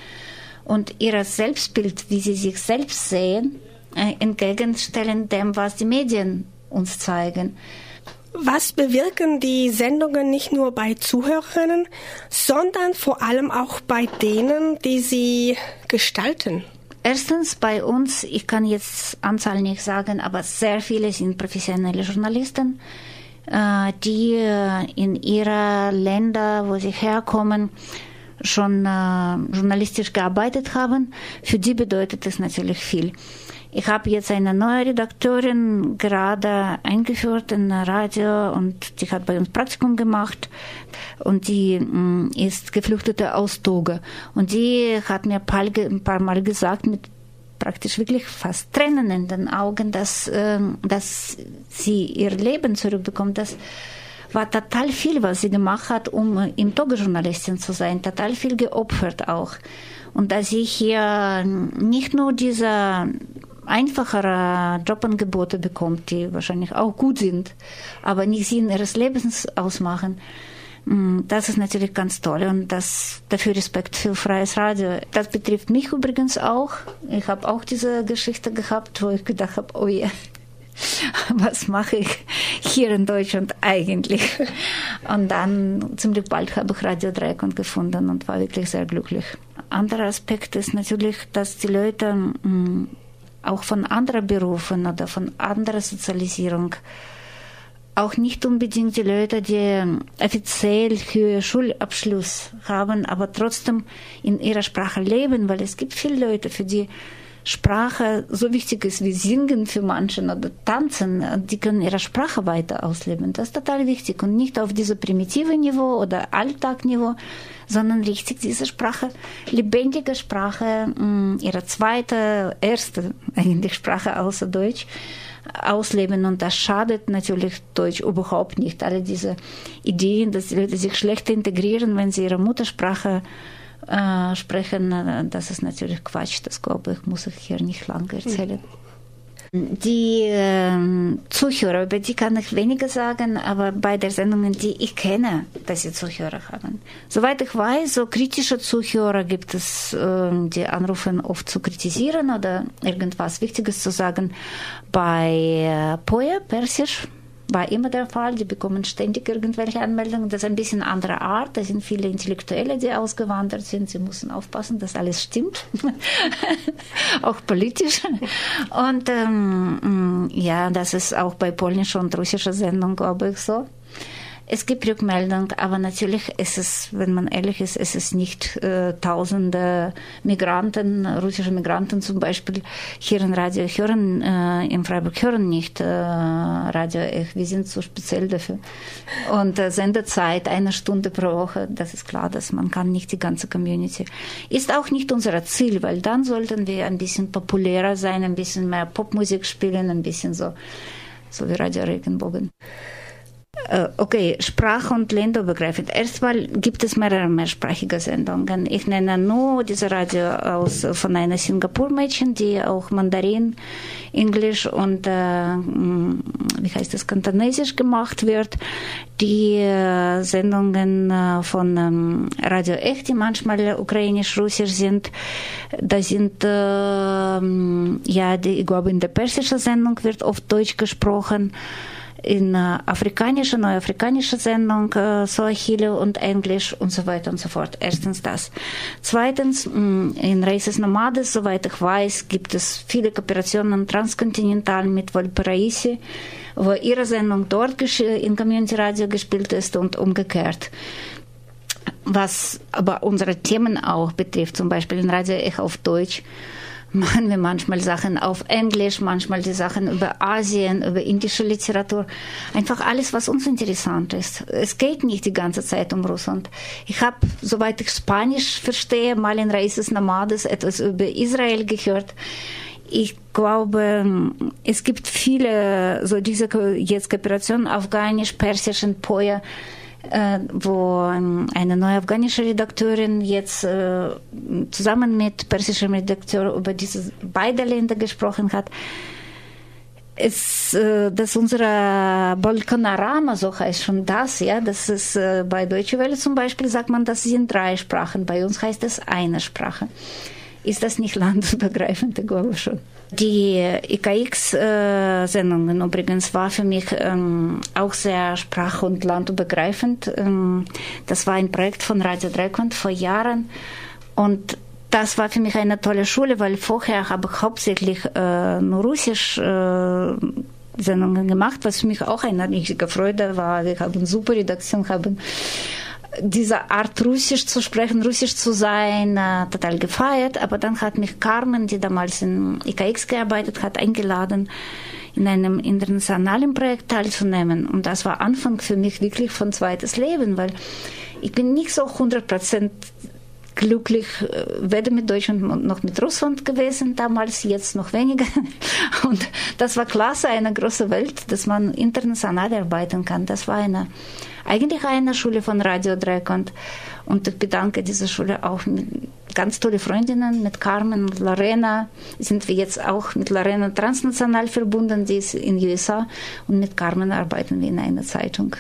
und ihr Selbstbild, wie sie sich selbst sehen, äh, entgegenstellen dem, was die Medien uns zeigen. Was bewirken die Sendungen nicht nur bei Zuhörerinnen, sondern vor allem auch bei denen, die sie gestalten? Erstens bei uns, ich kann jetzt Anzahl nicht sagen, aber sehr viele sind professionelle Journalisten, äh, die äh, in ihre Länder, wo sie herkommen, schon äh, journalistisch gearbeitet haben. Für die bedeutet es natürlich viel. Ich habe jetzt eine neue Redakteurin gerade eingeführt in Radio und die hat bei uns Praktikum gemacht. Und die mm, ist Geflüchtete aus Togo. Und die hat mir ein paar Mal gesagt mit praktisch wirklich fast Tränen in den Augen, dass, äh, dass sie ihr Leben zurückbekommt, dass war total viel, was sie gemacht hat, um im Togo Journalistin zu sein, total viel geopfert auch. Und dass ich hier nicht nur diese einfachere Jobangebote bekommt, die wahrscheinlich auch gut sind, aber nicht Sinn ihres Lebens ausmachen. Mm, das ist natürlich ganz toll und das, dafür Respekt für freies Radio. Das betrifft mich übrigens auch. Ich habe auch diese Geschichte gehabt, wo ich gedacht habe, oh ja, was mache ich hier in Deutschland eigentlich? Und dann ziemlich bald habe ich Radio Dreieckland gefunden und war wirklich sehr glücklich. Anderer Aspekt ist natürlich, dass die Leute mm, auch von anderen Berufen oder von anderer Sozialisierung. Auch nicht unbedingt die Leute, die offiziell höheren Schulabschluss haben, aber trotzdem in ihrer Sprache leben, weil es gibt viele Leute, für die Sprache so wichtig ist wie Singen für manchen oder Tanzen, die können ihre Sprache weiter ausleben. Das ist total wichtig und nicht auf diesem primitiven Niveau oder Alltagniveau, sondern richtig diese Sprache, lebendige Sprache, mm, ihre zweite, erste eigentlich Sprache außer Deutsch ausleben und das schadet natürlich Deutsch überhaupt nicht. Alle diese Ideen, dass die Leute sich schlecht integrieren, wenn sie ihre Muttersprache äh, sprechen, äh, das ist natürlich Quatsch. Das glaube ich, muss ich hier nicht lange erzählen. Die äh, Zuhörer, über die kann ich weniger sagen, aber bei den Sendungen, die ich kenne, dass sie Zuhörer haben. Soweit ich weiß, so kritische Zuhörer gibt es, äh, die anrufen, oft zu kritisieren oder irgendwas Wichtiges zu sagen. Bei äh, Poe, Persisch, war immer der Fall. Die bekommen ständig irgendwelche Anmeldungen. Das ist ein bisschen andere Art. Da sind viele Intellektuelle, die ausgewandert sind. Sie müssen aufpassen, dass alles stimmt. auch politisch. Und ähm, ja, das ist auch bei polnischer und russischer Sendung, glaube ich, so. Es gibt Rückmeldung, aber natürlich ist es, wenn man ehrlich ist, ist es nicht äh, tausende Migranten, russische Migranten zum Beispiel hier in Radio hören, äh, in Freiburg hören nicht äh, Radio. Wir sind zu speziell dafür. Und äh, Sendezeit eine Stunde pro Woche, das ist klar, dass man kann nicht die ganze Community. Ist auch nicht unser Ziel, weil dann sollten wir ein bisschen populärer sein, ein bisschen mehr Popmusik spielen, ein bisschen so, so wie Radio Regenbogen. Äh, okay, sprach- und länderübergreifend. Erstmal gibt es mehrere mehrsprachige Sendungen. Ich nenne nur diese Radio aus, von einer Singapur-Mädchen, die auch Mandarin, Englisch und äh, hm, wie heißt das, Kantonesisch gemacht wird. Die äh, Sendungen äh, von ähm, Radio Echt, die manchmal ukrainisch-russisch sind, da sind, äh, ja, die, ich glaube, in der persischen Sendung wird oft Deutsch gesprochen in äh, afrikanische, neuafrikanische Sendung, äh, Swahili und Englisch und so weiter und so fort. Erstens das. Zweitens, mh, in Races Nomades, soweit ich weiß, gibt es viele Kooperationen transkontinental mit Valparaiso, wo ihre Sendung dort in Community Radio gespielt ist und umgekehrt was aber unsere Themen auch betrifft, zum Beispiel in Radio Echo auf Deutsch, machen wir manchmal Sachen auf Englisch, manchmal die Sachen über Asien, über indische Literatur. Einfach alles, was uns interessant ist. Es geht nicht die ganze Zeit um Russland. Ich habe, soweit ich Spanisch verstehe, mal in Raices Nomades etwas über Israel gehört. Ich glaube, es gibt viele, so diese jetzt Kooperationen, afghanisch, persisch und Poja, wo eine neue afghanische Redakteurin jetzt äh, zusammen mit persischem Redakteur über diese beide Länder gesprochen hat. Äh, dass unsere Balkanarama, so heißt schon das, ja, das ist bei Deutsche Welle zum Beispiel sagt man, das sind drei Sprachen, bei uns heißt es eine Sprache. Ist das nicht landübergreifend? Ich schon. Die IKX-Sendungen übrigens war für mich ähm, auch sehr sprach- und landübergreifend. Ähm, das war ein Projekt von Radio Dreikund vor Jahren und das war für mich eine tolle Schule, weil vorher habe ich hauptsächlich äh, nur Russisch äh, Sendungen gemacht, was für mich auch eine riesige Freude war. Wir haben super Redaktion, haben diese Art Russisch zu sprechen, Russisch zu sein, äh, total gefeiert. Aber dann hat mich Carmen, die damals in IKX gearbeitet hat, eingeladen, in einem internationalen Projekt teilzunehmen. Und das war Anfang für mich wirklich von zweites Leben, weil ich bin nicht so 100 Prozent glücklich, äh, weder mit Deutschland noch mit Russland gewesen, damals, jetzt noch weniger. Und das war klasse, eine große Welt, dass man international arbeiten kann. Das war eine eigentlich eine Schule von Radio Dreikant. Und ich bedanke diese Schule auch mit ganz tolle Freundinnen, mit Carmen und Lorena. Sind wir jetzt auch mit Lorena transnational verbunden, die ist in den USA. Und mit Carmen arbeiten wir in einer Zeitung.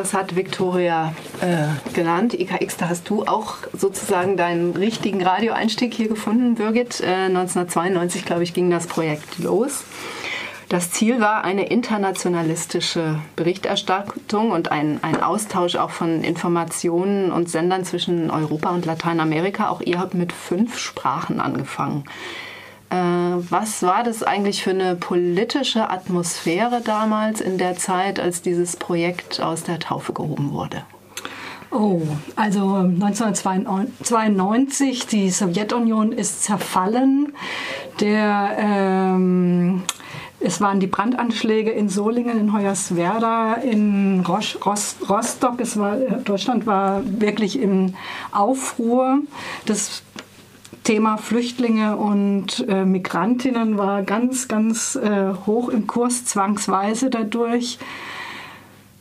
Das hat Victoria äh, genannt. IKX, da hast du auch sozusagen deinen richtigen Radioeinstieg hier gefunden, Birgit. Äh, 1992, glaube ich, ging das Projekt los. Das Ziel war eine internationalistische Berichterstattung und ein, ein Austausch auch von Informationen und Sendern zwischen Europa und Lateinamerika. Auch ihr habt mit fünf Sprachen angefangen. Äh, was war das eigentlich für eine politische Atmosphäre damals in der Zeit, als dieses Projekt aus der Taufe gehoben wurde? Oh, also 1992, die Sowjetunion ist zerfallen. Der, ähm, es waren die Brandanschläge in Solingen, in Hoyerswerda, in Rosch, Rostock. War, Deutschland war wirklich im Aufruhr. Das Thema Flüchtlinge und äh, Migrantinnen war ganz, ganz äh, hoch im Kurs, zwangsweise dadurch.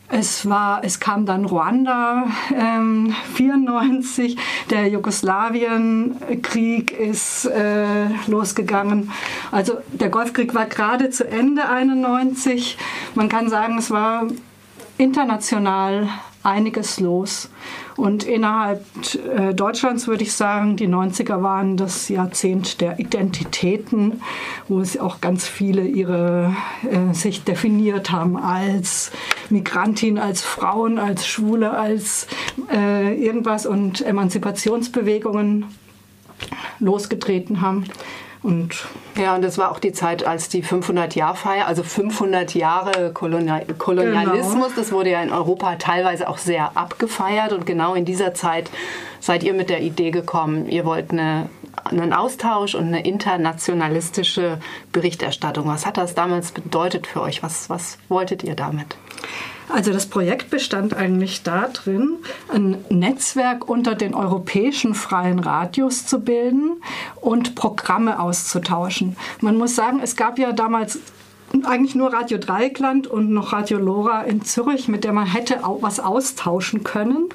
Es, war, es kam dann Ruanda ähm, 94, der Jugoslawienkrieg ist äh, losgegangen. Also der Golfkrieg war gerade zu Ende 91. Man kann sagen, es war international einiges los. Und innerhalb äh, Deutschlands würde ich sagen, die 90er waren das Jahrzehnt der Identitäten, wo es auch ganz viele ihre, äh, sich definiert haben als Migrantin, als Frauen, als Schwule, als äh, irgendwas und Emanzipationsbewegungen losgetreten haben. Und ja, und das war auch die Zeit, als die 500-Jahr-Feier, also 500 Jahre Kolonial Kolonialismus, genau. das wurde ja in Europa teilweise auch sehr abgefeiert. Und genau in dieser Zeit seid ihr mit der Idee gekommen, ihr wollt eine, einen Austausch und eine internationalistische Berichterstattung. Was hat das damals bedeutet für euch? Was, was wolltet ihr damit? Also das Projekt bestand eigentlich darin, ein Netzwerk unter den europäischen freien Radios zu bilden und Programme auszutauschen. Man muss sagen, es gab ja damals eigentlich nur Radio Dreieckland und noch Radio Lora in Zürich, mit der man hätte auch was austauschen können.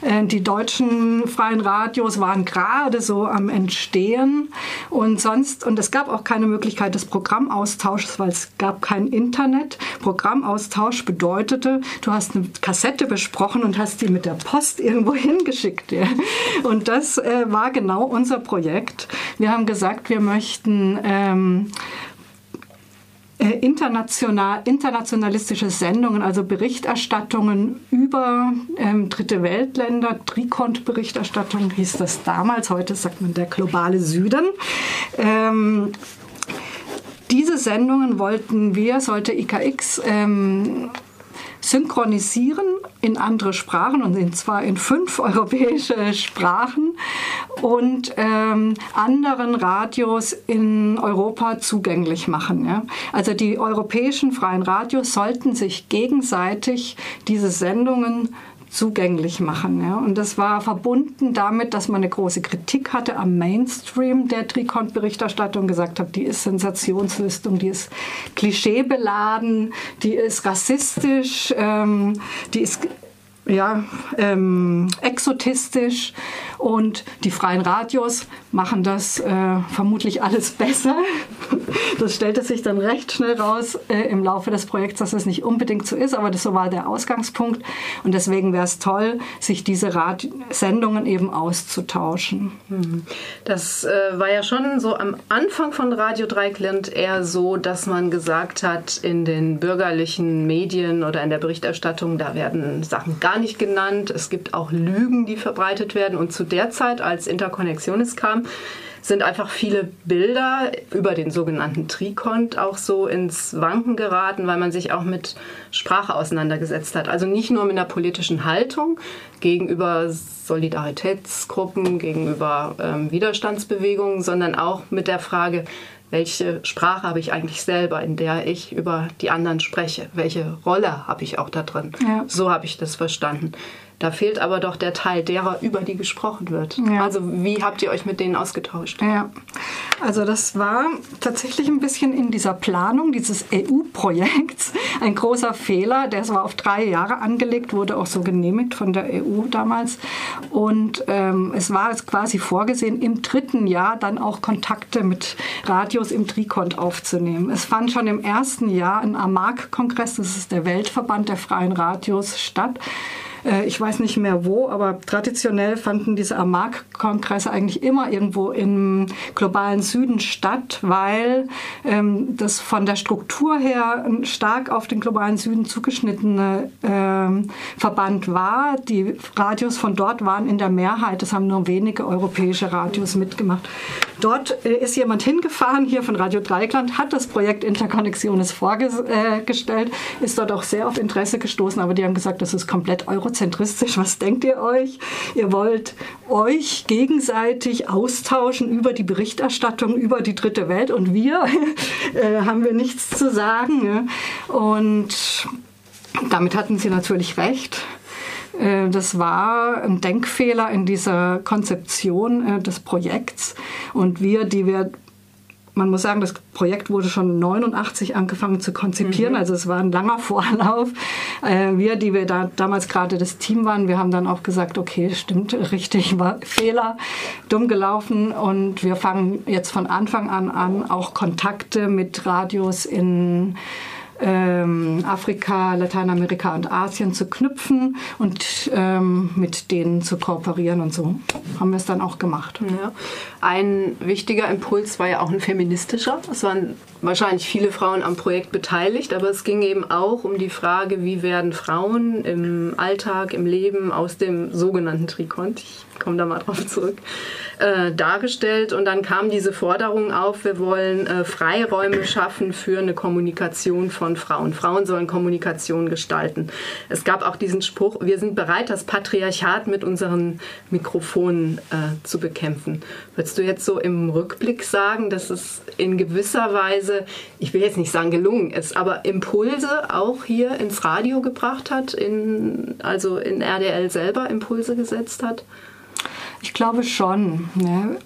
Äh, die deutschen freien Radios waren gerade so am Entstehen und sonst, und es gab auch keine Möglichkeit des Programmaustauschs, weil es gab kein Internet. Programmaustausch bedeutete, du hast eine Kassette besprochen und hast die mit der Post irgendwo hingeschickt. Und das äh, war genau unser Projekt. Wir haben gesagt, wir möchten ähm, äh, international, internationalistische Sendungen, also Berichterstattungen über ähm, dritte Weltländer, Trikont-Berichterstattung hieß das damals, heute sagt man der globale Süden. Ähm, diese Sendungen wollten wir, sollte IKX ähm, synchronisieren in andere Sprachen und zwar in fünf europäische Sprachen und ähm, anderen Radios in Europa zugänglich machen. Ja? Also die europäischen freien Radios sollten sich gegenseitig diese Sendungen zugänglich machen. Ja. Und das war verbunden damit, dass man eine große Kritik hatte am Mainstream der Trikont-Berichterstattung, gesagt hat, die ist Sensationslistung, die ist klischeebeladen, die ist rassistisch, ähm, die ist ja, ähm, exotistisch und die freien Radios machen das äh, vermutlich alles besser. Das stellte sich dann recht schnell raus äh, im Laufe des Projekts, dass es nicht unbedingt so ist, aber das so war der Ausgangspunkt und deswegen wäre es toll, sich diese Rad Sendungen eben auszutauschen. Mhm. Das äh, war ja schon so am Anfang von Radio Dreikland eher so, dass man gesagt hat, in den bürgerlichen Medien oder in der Berichterstattung, da werden Sachen gar nicht genannt. Es gibt auch Lügen, die verbreitet werden und zu der Zeit, als Interkonnektionist kam, sind einfach viele Bilder über den sogenannten Trikont auch so ins Wanken geraten, weil man sich auch mit Sprache auseinandergesetzt hat. Also nicht nur mit einer politischen Haltung gegenüber Solidaritätsgruppen, gegenüber ähm, Widerstandsbewegungen, sondern auch mit der Frage, welche Sprache habe ich eigentlich selber, in der ich über die anderen spreche? Welche Rolle habe ich auch da drin? Ja. So habe ich das verstanden. Da fehlt aber doch der Teil derer, über die gesprochen wird. Ja. Also wie habt ihr euch mit denen ausgetauscht? Ja, also das war tatsächlich ein bisschen in dieser Planung dieses EU-Projekts ein großer Fehler. Der war auf drei Jahre angelegt, wurde auch so genehmigt von der EU damals. Und ähm, es war quasi vorgesehen, im dritten Jahr dann auch Kontakte mit Radios im Trikont aufzunehmen. Es fand schon im ersten Jahr ein AMAG-Kongress, das ist der Weltverband der freien Radios, statt. Äh, ich weiß nicht mehr wo, aber traditionell fanden diese AMAG-Kongresse eigentlich immer irgendwo im globalen Süden statt, weil ähm, das von der Struktur her ein stark auf den globalen Süden zugeschnittene ähm, Verband war. Die Radios von dort waren in der Mehrheit, das haben nur wenige europäische Radios mitgemacht. Dort äh, ist jemand hingefahren, hier von Radio Dreikland, hat das Projekt Interkonnexiones vorgestellt, äh, ist dort auch sehr auf Interesse gestoßen, aber die haben gesagt, das ist komplett eurozentristisch. Was denkt ihr euch? Ihr wollt euch gegenseitig austauschen über die Berichterstattung über die dritte Welt und wir äh, haben wir nichts zu sagen. Ne? Und damit hatten sie natürlich recht. Äh, das war ein Denkfehler in dieser Konzeption äh, des Projekts. Und wir, die wir man muss sagen, das Projekt wurde schon 89 angefangen zu konzipieren, mhm. also es war ein langer Vorlauf. Äh, wir, die wir da damals gerade das Team waren, wir haben dann auch gesagt, okay, stimmt, richtig, war Fehler, dumm gelaufen und wir fangen jetzt von Anfang an an, auch Kontakte mit Radios in ähm, Afrika, Lateinamerika und Asien zu knüpfen und ähm, mit denen zu kooperieren und so haben wir es dann auch gemacht. Ja. Ein wichtiger Impuls war ja auch ein feministischer. Es waren wahrscheinlich viele Frauen am Projekt beteiligt, aber es ging eben auch um die Frage, wie werden Frauen im Alltag, im Leben aus dem sogenannten Trikont, ich komme da mal drauf zurück, äh, dargestellt. Und dann kam diese Forderung auf, wir wollen äh, Freiräume schaffen für eine Kommunikation von Frauen. Frauen sollen Kommunikation gestalten. Es gab auch diesen Spruch, wir sind bereit, das Patriarchat mit unseren Mikrofonen äh, zu bekämpfen. Würdest du jetzt so im Rückblick sagen, dass es in gewisser Weise, ich will jetzt nicht sagen gelungen ist, aber Impulse auch hier ins Radio gebracht hat, in, also in RDL selber Impulse gesetzt hat? Ich glaube schon. Ne?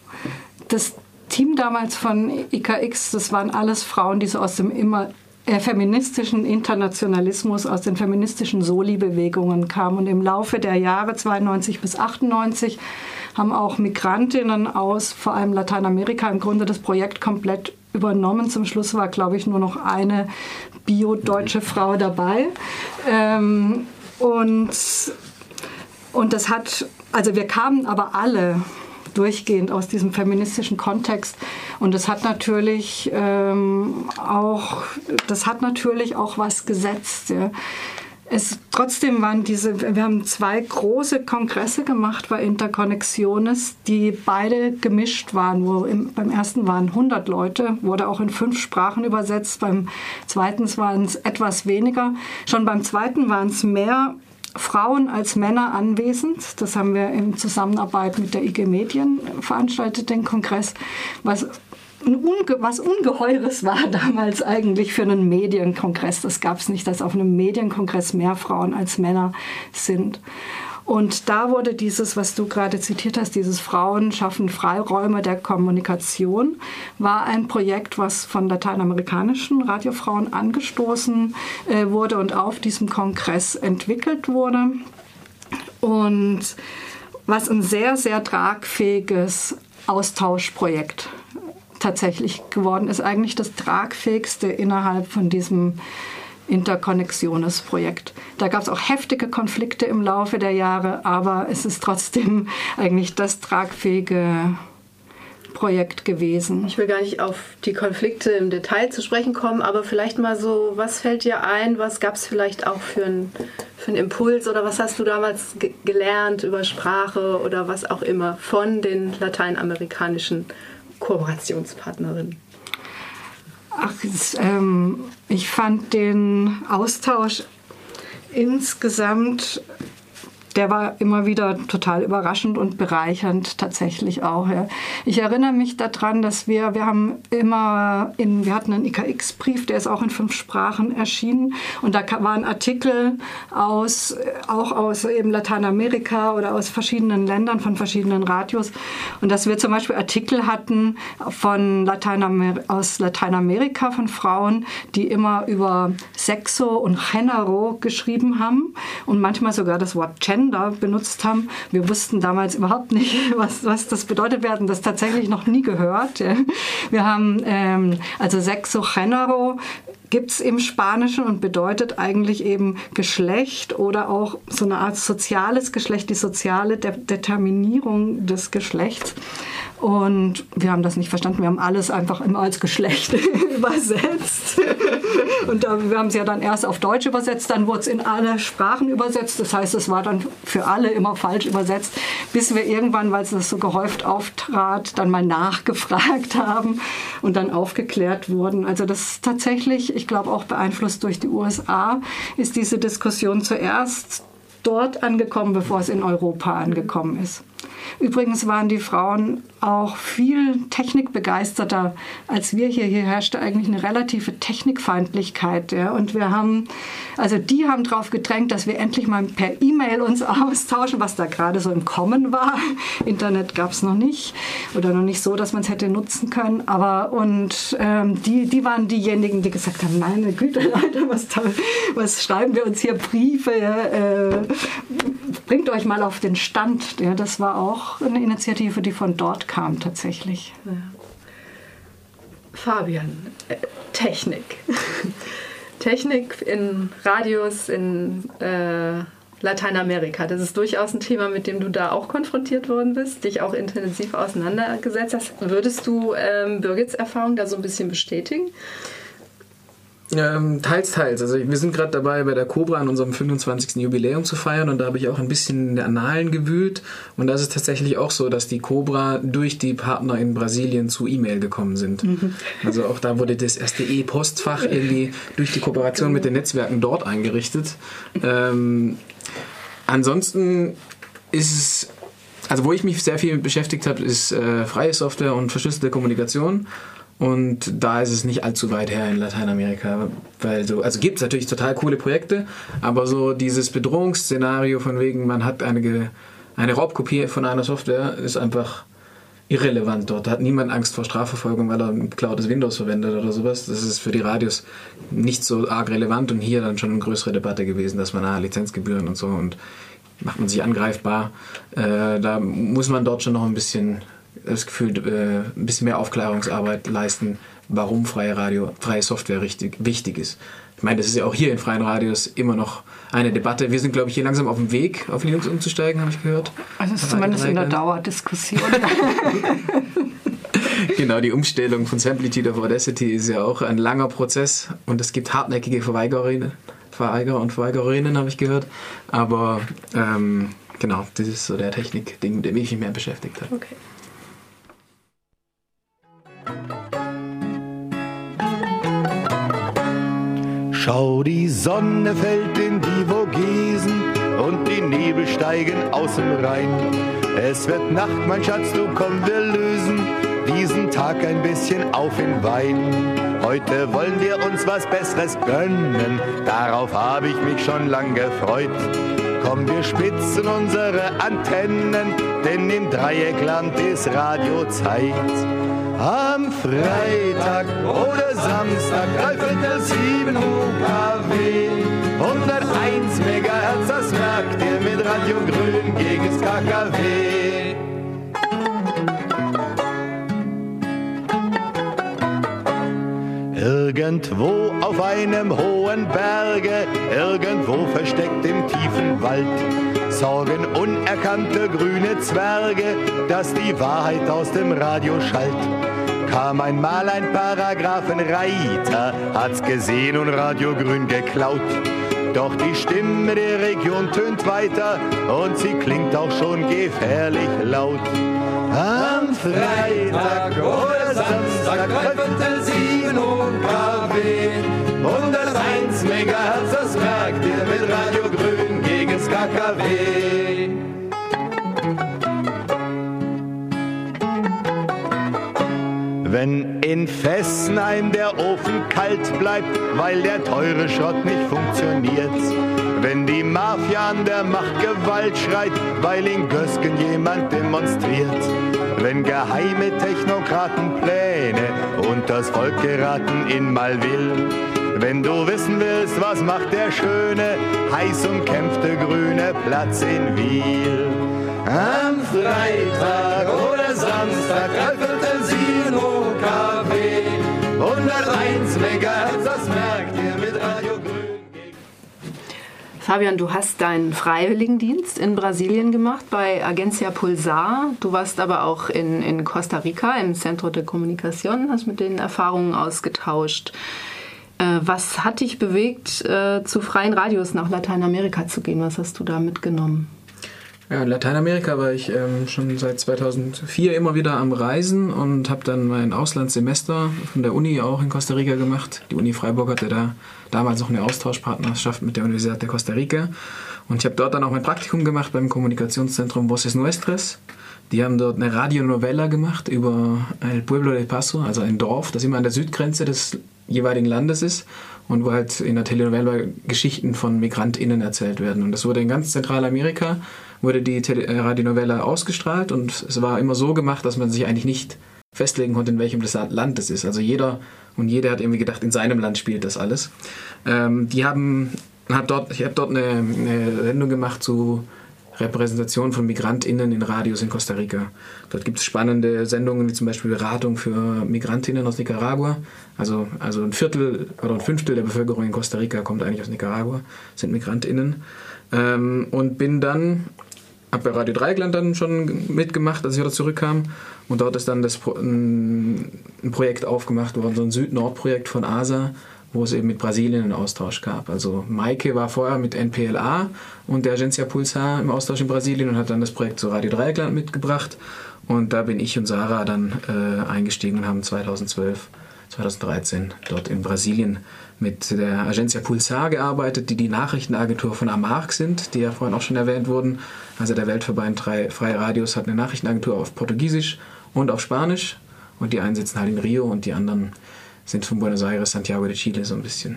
Das Team damals von IKX, das waren alles Frauen, die so aus dem immer äh, feministischen Internationalismus, aus den feministischen Soli-Bewegungen kamen. Und im Laufe der Jahre 92 bis 98 haben auch Migrantinnen aus vor allem Lateinamerika im Grunde das Projekt komplett übernommen. Zum Schluss war, glaube ich, nur noch eine bio-deutsche Frau dabei. Ähm, und, und das hat also wir kamen aber alle durchgehend aus diesem feministischen Kontext und das hat natürlich ähm, auch das hat natürlich auch was gesetzt. Ja. Es, trotzdem waren diese, wir haben zwei große Kongresse gemacht bei Interconnexiones, die beide gemischt waren. Wo im, beim ersten waren 100 Leute, wurde auch in fünf Sprachen übersetzt. Beim zweiten waren es etwas weniger. Schon beim zweiten waren es mehr Frauen als Männer anwesend. Das haben wir in Zusammenarbeit mit der IG Medien veranstaltet, den Kongress, was Unge was Ungeheures war damals eigentlich für einen Medienkongress. Das gab es nicht, dass auf einem Medienkongress mehr Frauen als Männer sind. Und da wurde dieses, was du gerade zitiert hast, dieses Frauen schaffen Freiräume der Kommunikation, war ein Projekt, was von lateinamerikanischen Radiofrauen angestoßen äh, wurde und auf diesem Kongress entwickelt wurde. Und was ein sehr, sehr tragfähiges Austauschprojekt tatsächlich geworden ist, eigentlich das tragfähigste innerhalb von diesem Interkonnexiones-Projekt. Da gab es auch heftige Konflikte im Laufe der Jahre, aber es ist trotzdem eigentlich das tragfähige Projekt gewesen. Ich will gar nicht auf die Konflikte im Detail zu sprechen kommen, aber vielleicht mal so, was fällt dir ein, was gab es vielleicht auch für einen für Impuls oder was hast du damals ge gelernt über Sprache oder was auch immer von den lateinamerikanischen Kooperationspartnerinnen? Ach, ähm, ich fand den Austausch insgesamt der war immer wieder total überraschend und bereichernd tatsächlich auch. Ja. Ich erinnere mich daran, dass wir, wir haben immer, in, wir hatten einen IKX-Brief, der ist auch in fünf Sprachen erschienen und da waren Artikel aus, auch aus eben Lateinamerika oder aus verschiedenen Ländern, von verschiedenen Radios und dass wir zum Beispiel Artikel hatten von Lateinamer aus Lateinamerika von Frauen, die immer über Sexo und Género geschrieben haben und manchmal sogar das Wort Gender Sender benutzt haben. Wir wussten damals überhaupt nicht, was, was das bedeutet. Wir hatten das tatsächlich noch nie gehört. Wir haben ähm, also Sexo Género gibt es im Spanischen und bedeutet eigentlich eben Geschlecht oder auch so eine Art soziales Geschlecht, die soziale De Determinierung des Geschlechts. Und wir haben das nicht verstanden. Wir haben alles einfach immer als Geschlecht übersetzt. Und wir haben es ja dann erst auf Deutsch übersetzt, dann wurde es in alle Sprachen übersetzt. Das heißt, es war dann für alle immer falsch übersetzt, bis wir irgendwann, weil es so gehäuft auftrat, dann mal nachgefragt haben und dann aufgeklärt wurden. Also das ist tatsächlich, ich glaube auch beeinflusst durch die USA, ist diese Diskussion zuerst dort angekommen, bevor es in Europa angekommen ist. Übrigens waren die Frauen auch viel technikbegeisterter als wir hier. Hier herrschte eigentlich eine relative Technikfeindlichkeit. Ja. Und wir haben, also die haben darauf gedrängt, dass wir endlich mal per E-Mail uns austauschen, was da gerade so im Kommen war. Internet gab es noch nicht oder noch nicht so, dass man es hätte nutzen können. Aber und ähm, die, die waren diejenigen, die gesagt haben, meine Güte, Leute, was, was schreiben wir uns hier Briefe? Äh, bringt euch mal auf den Stand. Ja, das war auch eine Initiative, die von dort kam tatsächlich. Ja. Fabian, äh, Technik. Technik in Radios in äh, Lateinamerika. Das ist durchaus ein Thema, mit dem du da auch konfrontiert worden bist, dich auch intensiv auseinandergesetzt hast. Würdest du ähm, Birgits Erfahrung da so ein bisschen bestätigen? Ähm, teils, teils. Also wir sind gerade dabei, bei der Cobra an unserem 25. Jubiläum zu feiern und da habe ich auch ein bisschen in der Annalen gewühlt und da ist es tatsächlich auch so, dass die Cobra durch die Partner in Brasilien zu E-Mail gekommen sind. Mhm. Also auch da wurde das erste E-Postfach irgendwie durch die Kooperation mit den Netzwerken dort eingerichtet. Ähm, ansonsten ist es also wo ich mich sehr viel beschäftigt habe, ist äh, freie Software und verschlüsselte Kommunikation. Und da ist es nicht allzu weit her in Lateinamerika, weil so, also gibt es natürlich total coole Projekte, aber so dieses Bedrohungsszenario von wegen, man hat eine, eine Raubkopie von einer Software, ist einfach irrelevant dort. Da hat niemand Angst vor Strafverfolgung, weil er ein geklautes Windows verwendet oder sowas. Das ist für die Radios nicht so arg relevant und hier dann schon eine größere Debatte gewesen, dass man ah, Lizenzgebühren und so und macht man sich angreifbar. Äh, da muss man dort schon noch ein bisschen das Gefühl, äh, ein bisschen mehr Aufklärungsarbeit leisten, warum freie Radio, freie Software richtig wichtig ist. Ich meine, das ist ja auch hier in freien Radios immer noch eine Debatte. Wir sind, glaube ich, hier langsam auf dem Weg, auf Linux umzusteigen, habe ich gehört. Also das ist zumindest in der Dauerdiskussion. genau, die Umstellung von Samplitude auf Audacity ist ja auch ein langer Prozess und es gibt hartnäckige Verweigerinnen, Verweigerer und Verweigerinnen, habe ich gehört. Aber ähm, genau, das ist so der Technik-Ding, mit dem ich mich mehr beschäftigt habe. Okay. Schau, die Sonne fällt in die Vogesen und die Nebel steigen aus dem Rhein. Es wird Nacht, mein Schatz, du komm, wir lösen diesen Tag ein bisschen auf in Wein. Heute wollen wir uns was Besseres gönnen, darauf habe ich mich schon lang gefreut. Komm, wir spitzen unsere Antennen, denn im Dreieckland ist Radiozeit. Am Freitag oder Samstag, dreiviertel sieben UKW. 101 Megahertz, das merkt ihr mit Radio Grün gegen das KKW. Irgendwo auf einem hohen Berge, irgendwo versteckt im tiefen Wald, sorgen unerkannte grüne Zwerge, dass die Wahrheit aus dem Radio schallt. Kam einmal ein Paragraphenreiter, hat's gesehen und Radio Grün geklaut. Doch die Stimme der Region tönt weiter und sie klingt auch schon gefährlich laut. Am Freitag oder Samstag, dreiviertel sieben UKW, 101 Megahertz, das merkt ihr mit Radio Grün gegen's KKW. Wenn in Fessenheim der Ofen kalt bleibt, weil der teure Schrott nicht funktioniert, wenn die Mafia an der Macht Gewalt schreit, weil in Gösgen jemand demonstriert. Wenn geheime Technokraten Pläne und das Volk geraten in mal will. Wenn du wissen willst, was macht der schöne, heiß umkämpfte grüne Platz in Wiel. Am Freitag oder Samstag, dreiviertel Sino Café, 101 Megahertz, das merkt Fabian, du hast deinen Freiwilligendienst in Brasilien gemacht bei Agencia Pulsar. Du warst aber auch in, in Costa Rica im Centro de Comunicación, hast mit denen Erfahrungen ausgetauscht. Äh, was hat dich bewegt, äh, zu freien Radios nach Lateinamerika zu gehen? Was hast du da mitgenommen? Ja, in Lateinamerika war ich ähm, schon seit 2004 immer wieder am Reisen und habe dann mein Auslandssemester von der Uni auch in Costa Rica gemacht. Die Uni Freiburg hatte da damals noch eine Austauschpartnerschaft mit der Universität de Costa Rica. Und ich habe dort dann auch mein Praktikum gemacht beim Kommunikationszentrum Voces Nuestras. Die haben dort eine Radionovella gemacht über El Pueblo de Paso, also ein Dorf, das immer an der Südgrenze des jeweiligen Landes ist und wo halt in der Telenovela Geschichten von MigrantInnen erzählt werden. Und das wurde in ganz Zentralamerika wurde die Tele äh, Radionovelle ausgestrahlt und es war immer so gemacht, dass man sich eigentlich nicht festlegen konnte, in welchem Land es ist. Also jeder und jeder hat irgendwie gedacht, in seinem Land spielt das alles. Ähm, die haben, hat dort, ich habe dort eine, eine Sendung gemacht zu Repräsentation von MigrantInnen in Radios in Costa Rica. Dort gibt es spannende Sendungen wie zum Beispiel Beratung für MigrantInnen aus Nicaragua. Also, also ein Viertel oder ein Fünftel der Bevölkerung in Costa Rica kommt eigentlich aus Nicaragua, sind MigrantInnen. Ähm, und bin dann habe bei Radio Dreieckland dann schon mitgemacht, als ich wieder zurückkam. Und dort ist dann das, ein, ein Projekt aufgemacht worden, so ein Süd-Nord-Projekt von ASA, wo es eben mit Brasilien einen Austausch gab. Also Maike war vorher mit NPLA und der Agencia Pulsar im Austausch in Brasilien und hat dann das Projekt zu Radio Dreieckland mitgebracht. Und da bin ich und Sarah dann äh, eingestiegen und haben 2012, 2013 dort in Brasilien mit der Agencia Pulsar gearbeitet, die die Nachrichtenagentur von Amarc sind, die ja vorhin auch schon erwähnt wurden. Also der Weltverband Freie Radios hat eine Nachrichtenagentur auf Portugiesisch und auf Spanisch und die einen sitzen halt in Rio und die anderen sind von Buenos Aires, Santiago de Chile so ein bisschen.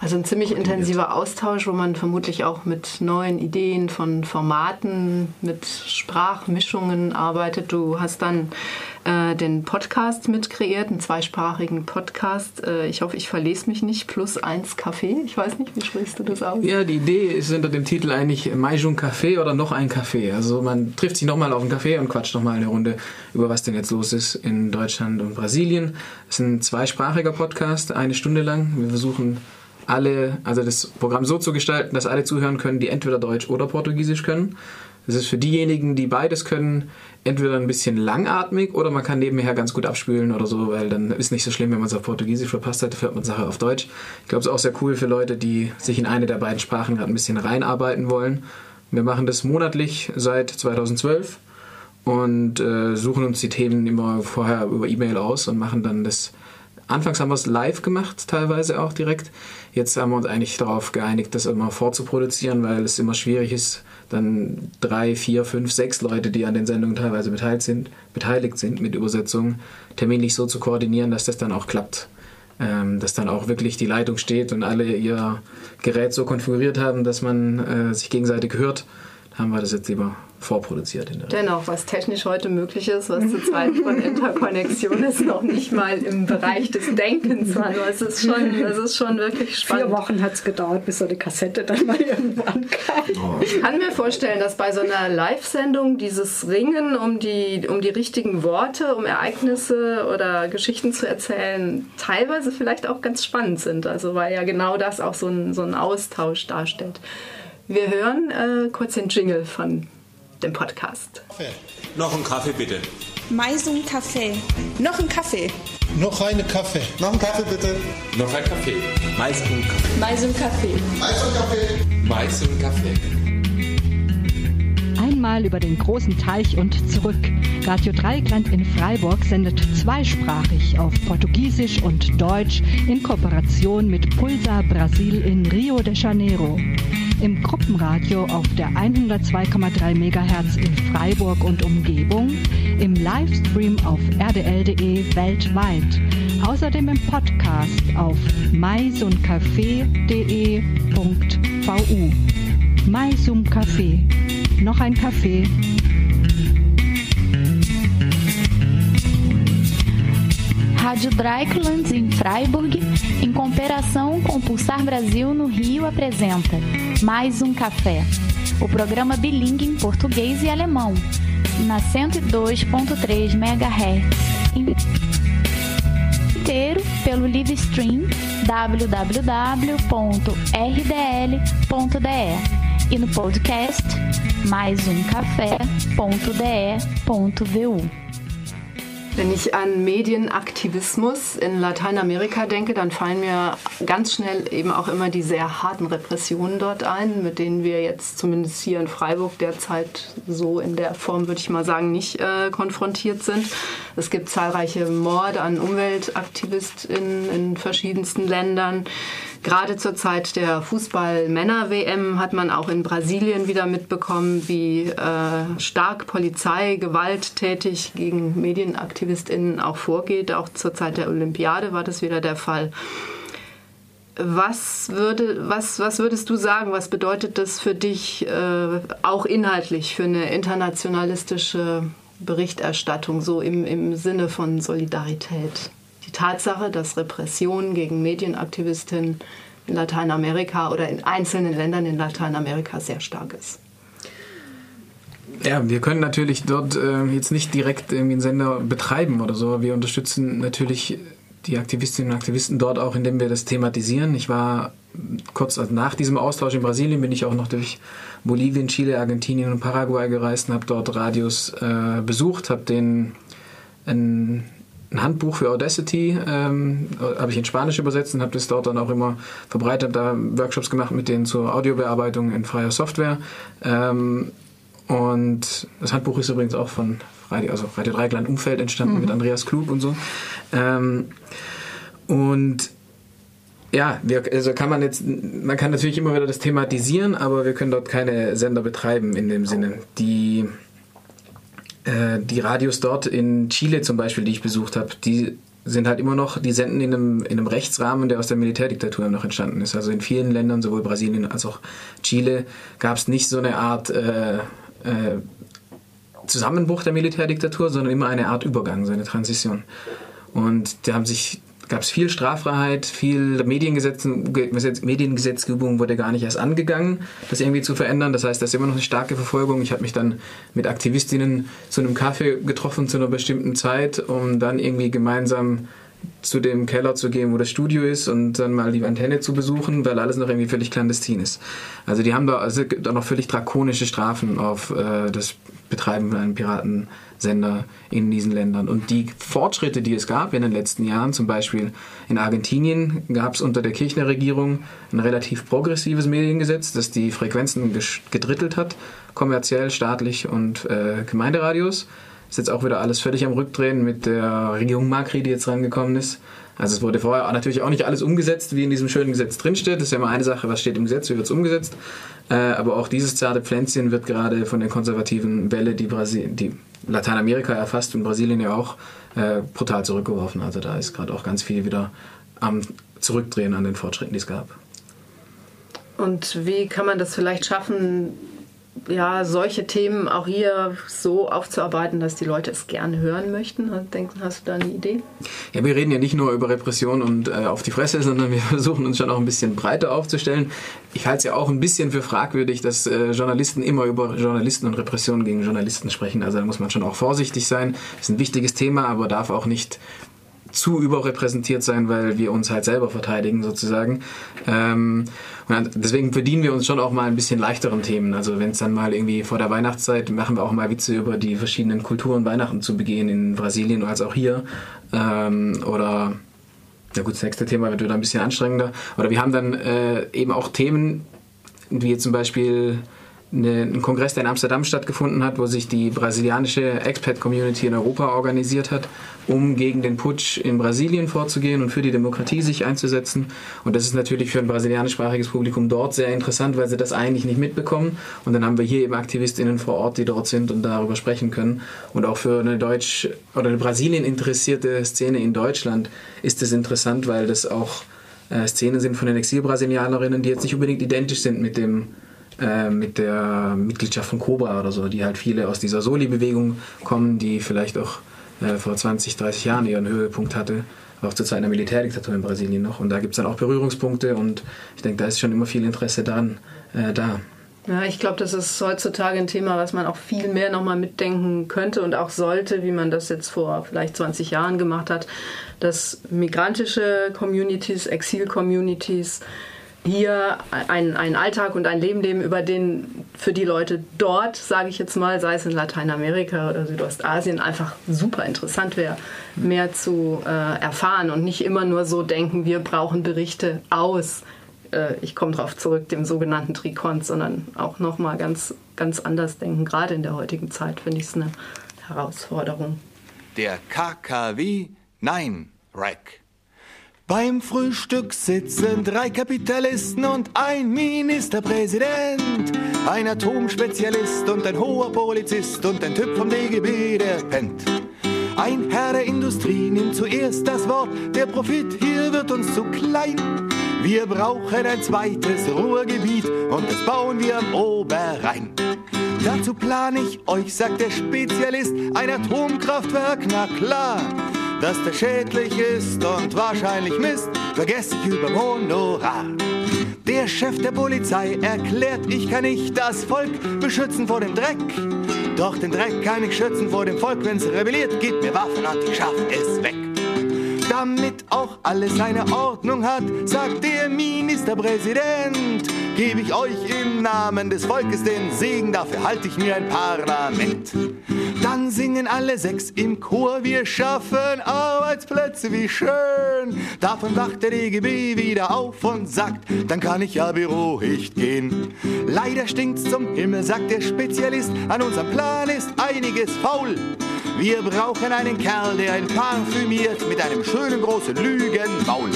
Also ein ziemlich intensiver Austausch, wo man vermutlich auch mit neuen Ideen von Formaten, mit Sprachmischungen arbeitet. Du hast dann äh, den Podcast mitkreiert, einen zweisprachigen Podcast. Äh, ich hoffe, ich verlese mich nicht. Plus eins Kaffee. Ich weiß nicht, wie sprichst du das aus? Ja, die Idee ist hinter dem Titel eigentlich Mais un Café oder noch ein Kaffee. Also man trifft sich nochmal auf einen Kaffee und quatscht nochmal eine Runde über was denn jetzt los ist in Deutschland und Brasilien. Es ist ein zweisprachiger Podcast, eine Stunde lang. Wir versuchen alle, also das Programm so zu gestalten, dass alle zuhören können, die entweder Deutsch oder Portugiesisch können. Das ist für diejenigen, die beides können, entweder ein bisschen langatmig oder man kann nebenher ganz gut abspülen oder so, weil dann ist nicht so schlimm, wenn man es auf Portugiesisch verpasst hat, hört man Sache auf Deutsch. Ich glaube, es ist auch sehr cool für Leute, die sich in eine der beiden Sprachen gerade ein bisschen reinarbeiten wollen. Wir machen das monatlich seit 2012 und äh, suchen uns die Themen immer vorher über E-Mail aus und machen dann das. Anfangs haben wir es live gemacht, teilweise auch direkt. Jetzt haben wir uns eigentlich darauf geeinigt, das immer vorzuproduzieren, weil es immer schwierig ist, dann drei, vier, fünf, sechs Leute, die an den Sendungen teilweise beteiligt sind, beteiligt sind mit Übersetzung, terminlich so zu koordinieren, dass das dann auch klappt. Ähm, dass dann auch wirklich die Leitung steht und alle ihr Gerät so konfiguriert haben, dass man äh, sich gegenseitig hört, haben wir das jetzt lieber vorproduziert. In der Dennoch, was technisch heute möglich ist, was zu zweit von Interkonnexion ist, noch nicht mal im Bereich des Denkens war. Es ist schon, es ist schon wirklich spannend. Vier Wochen hat es gedauert, bis so eine Kassette dann mal irgendwann kam. Oh. Ich kann mir vorstellen, dass bei so einer Live-Sendung dieses Ringen um die, um die richtigen Worte, um Ereignisse oder Geschichten zu erzählen, teilweise vielleicht auch ganz spannend sind. Also weil ja genau das auch so ein, so ein Austausch darstellt. Wir hören äh, kurz den Jingle von dem Podcast. Noch ein Kaffee bitte. Mais un Kaffee. Noch ein Kaffee. Noch eine Kaffee. Noch ein Kaffee bitte. Noch ein Kaffee. Mais un Kaffee. Mais un Kaffee. Mais un Kaffee. Mais un Kaffee. Einmal über den großen Teich und zurück. Radio Dreieckland in Freiburg sendet zweisprachig auf Portugiesisch und Deutsch in Kooperation mit Pulsar Brasil in Rio de Janeiro im Gruppenradio auf der 102,3 MHz in Freiburg und Umgebung, im Livestream auf rdl.de weltweit, außerdem im Podcast auf maisuncafé.de.vu. Maisum Café. Noch ein Kaffee. Rádio Dreichland em Freiburg, em cooperação com Pulsar Brasil no Rio, apresenta Mais um Café, o programa bilingue em português e alemão, na 102.3 MHz. Inteiro pelo live stream www.rdl.de e no podcast mais um café.de.vu. Wenn ich an Medienaktivismus in Lateinamerika denke, dann fallen mir ganz schnell eben auch immer die sehr harten Repressionen dort ein, mit denen wir jetzt zumindest hier in Freiburg derzeit so in der Form, würde ich mal sagen, nicht äh, konfrontiert sind. Es gibt zahlreiche Morde an UmweltaktivistInnen in verschiedensten Ländern. Gerade zur Zeit der Fußball-Männer-WM hat man auch in Brasilien wieder mitbekommen, wie äh, stark Polizei gewalttätig gegen MedienaktivistInnen auch vorgeht. Auch zur Zeit der Olympiade war das wieder der Fall. Was, würde, was, was würdest du sagen, was bedeutet das für dich äh, auch inhaltlich für eine internationalistische Berichterstattung, so im, im Sinne von Solidarität? Die Tatsache, dass Repression gegen Medienaktivistinnen in Lateinamerika oder in einzelnen Ländern in Lateinamerika sehr stark ist. Ja, wir können natürlich dort äh, jetzt nicht direkt irgendwie einen Sender betreiben oder so. Wir unterstützen natürlich die Aktivistinnen und Aktivisten dort auch, indem wir das thematisieren. Ich war kurz nach diesem Austausch in Brasilien bin ich auch noch durch Bolivien, Chile, Argentinien und Paraguay gereist und habe dort Radios äh, besucht, habe den ein Handbuch für Audacity, ähm, habe ich in Spanisch übersetzt und habe das dort dann auch immer verbreitet, da Workshops gemacht mit denen zur Audiobearbeitung in freier Software. Ähm, und das Handbuch ist übrigens auch von Radio, also Radio Dreigland Umfeld entstanden mhm. mit Andreas Klug und so. Ähm, und ja, wir, also kann man jetzt, man kann natürlich immer wieder das thematisieren, aber wir können dort keine Sender betreiben in dem Sinne. Die äh, die Radios dort in Chile zum Beispiel, die ich besucht habe, die sind halt immer noch, die senden in einem, in einem Rechtsrahmen, der aus der Militärdiktatur noch entstanden ist. Also in vielen Ländern, sowohl Brasilien als auch Chile, gab es nicht so eine Art äh, äh, Zusammenbruch der Militärdiktatur, sondern immer eine Art Übergang, so eine Transition. Und da haben sich gab es viel Straffreiheit, viel Mediengesetz, Mediengesetzgebung wurde gar nicht erst angegangen, das irgendwie zu verändern. Das heißt, da ist immer noch eine starke Verfolgung. Ich habe mich dann mit Aktivistinnen zu einem Kaffee getroffen zu einer bestimmten Zeit, um dann irgendwie gemeinsam zu dem Keller zu gehen, wo das Studio ist und dann mal die Antenne zu besuchen, weil alles noch irgendwie völlig clandestin ist. Also die haben da, also da noch völlig drakonische Strafen auf äh, das Betreiben von einem Piraten Sender in diesen Ländern. Und die Fortschritte, die es gab in den letzten Jahren, zum Beispiel in Argentinien gab es unter der Kirchner-Regierung ein relativ progressives Mediengesetz, das die Frequenzen gedrittelt hat, kommerziell, staatlich und äh, Gemeinderadios. Ist jetzt auch wieder alles völlig am Rückdrehen mit der Regierung Macri, die jetzt rangekommen ist. Also es wurde vorher natürlich auch nicht alles umgesetzt, wie in diesem schönen Gesetz drinsteht. Das ist ja immer eine Sache, was steht im Gesetz, wie wird es umgesetzt. Äh, aber auch dieses zarte Pflänzchen wird gerade von der konservativen Welle, die, die Lateinamerika erfasst und Brasilien ja auch, äh, brutal zurückgeworfen. Also da ist gerade auch ganz viel wieder am Zurückdrehen an den Fortschritten, die es gab. Und wie kann man das vielleicht schaffen, ja, solche Themen auch hier so aufzuarbeiten, dass die Leute es gerne hören möchten? Hast du da eine Idee? Ja, wir reden ja nicht nur über Repression und äh, auf die Fresse, sondern wir versuchen uns schon auch ein bisschen breiter aufzustellen. Ich halte es ja auch ein bisschen für fragwürdig, dass äh, Journalisten immer über Journalisten und Repression gegen Journalisten sprechen. Also da muss man schon auch vorsichtig sein. Das ist ein wichtiges Thema, aber darf auch nicht zu überrepräsentiert sein, weil wir uns halt selber verteidigen sozusagen. Ähm, und deswegen verdienen wir uns schon auch mal ein bisschen leichteren Themen. Also wenn es dann mal irgendwie vor der Weihnachtszeit machen wir auch mal Witze über die verschiedenen Kulturen Weihnachten zu begehen in Brasilien als auch hier. Ähm, oder ja gut, das nächste Thema wird wieder ein bisschen anstrengender. Oder wir haben dann äh, eben auch Themen, wie zum Beispiel eine, ein Kongress, der in Amsterdam stattgefunden hat, wo sich die brasilianische Expat-Community in Europa organisiert hat, um gegen den Putsch in Brasilien vorzugehen und für die Demokratie sich einzusetzen. Und das ist natürlich für ein brasilianischsprachiges Publikum dort sehr interessant, weil sie das eigentlich nicht mitbekommen. Und dann haben wir hier eben AktivistInnen vor Ort, die dort sind und darüber sprechen können. Und auch für eine Deutsch- oder eine Brasilien interessierte Szene in Deutschland ist es interessant, weil das auch äh, Szenen sind von den Exil-Brasilianerinnen, die jetzt nicht unbedingt identisch sind mit dem äh, mit der Mitgliedschaft von Cobra oder so, die halt viele aus dieser Soli-Bewegung kommen, die vielleicht auch äh, vor 20, 30 Jahren ihren Höhepunkt hatte. auch zur Zeit einer Militärdiktatur in Brasilien noch. Und da gibt es dann auch Berührungspunkte und ich denke, da ist schon immer viel Interesse dran äh, da. Ja, ich glaube, das ist heutzutage ein Thema, was man auch viel mehr nochmal mitdenken könnte und auch sollte, wie man das jetzt vor vielleicht 20 Jahren gemacht hat, dass migrantische Communities, Exil-Communities hier einen, einen Alltag und ein Leben leben, über den für die Leute dort, sage ich jetzt mal, sei es in Lateinamerika oder Südostasien, einfach super interessant wäre, mehr zu äh, erfahren und nicht immer nur so denken, wir brauchen Berichte aus äh, ich komme darauf zurück, dem sogenannten Trikont, sondern auch nochmal ganz, ganz anders denken. Gerade in der heutigen Zeit finde ich es eine Herausforderung. Der KKW Nein Rack. Beim Frühstück sitzen drei Kapitalisten und ein Ministerpräsident, ein Atomspezialist und ein hoher Polizist und ein Typ vom DGB, der pennt. Ein Herr der Industrie nimmt zuerst das Wort, der Profit hier wird uns zu klein. Wir brauchen ein zweites Ruhrgebiet und das bauen wir am Oberrhein. Dazu plane ich euch, sagt der Spezialist, ein Atomkraftwerk, na klar. Dass das schädlich ist und wahrscheinlich Mist, vergesst über Honorar. Der Chef der Polizei erklärt, ich kann nicht das Volk beschützen vor dem Dreck. Doch den Dreck kann ich schützen vor dem Volk, wenn's rebelliert, gibt mir Waffen und ich schaff es weg damit auch alles seine Ordnung hat, sagt der Ministerpräsident. Gebe ich euch im Namen des Volkes den Segen, dafür halte ich mir ein Parlament. Dann singen alle sechs im Chor, wir schaffen Arbeitsplätze, wie schön. Davon wacht der DGB wieder auf und sagt, dann kann ich ja beruhigt gehen. Leider stinkt's zum Himmel, sagt der Spezialist, an unserem Plan ist einiges faul. Wir brauchen einen Kerl, der ein parfümiert mit einem schönen großen Lügenmaul.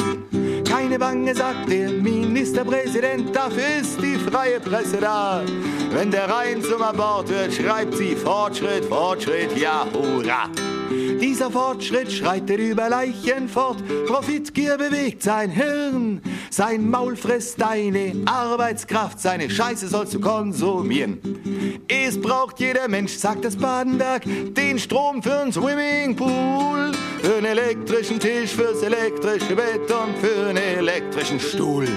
Keine Bange, sagt der Ministerpräsident, dafür ist die freie Presse da. Wenn der Rhein zum Abort wird, schreibt sie Fortschritt, Fortschritt, ja, hurra. Dieser Fortschritt schreitet über Leichen fort, Profitgier bewegt sein Hirn, sein Maul frisst deine Arbeitskraft, seine Scheiße sollst du konsumieren. Es braucht jeder Mensch, sagt das Badenberg, den Strom für'n Swimmingpool, für'n elektrischen Tisch, fürs elektrische Bett und für'n elektrischen Stuhl.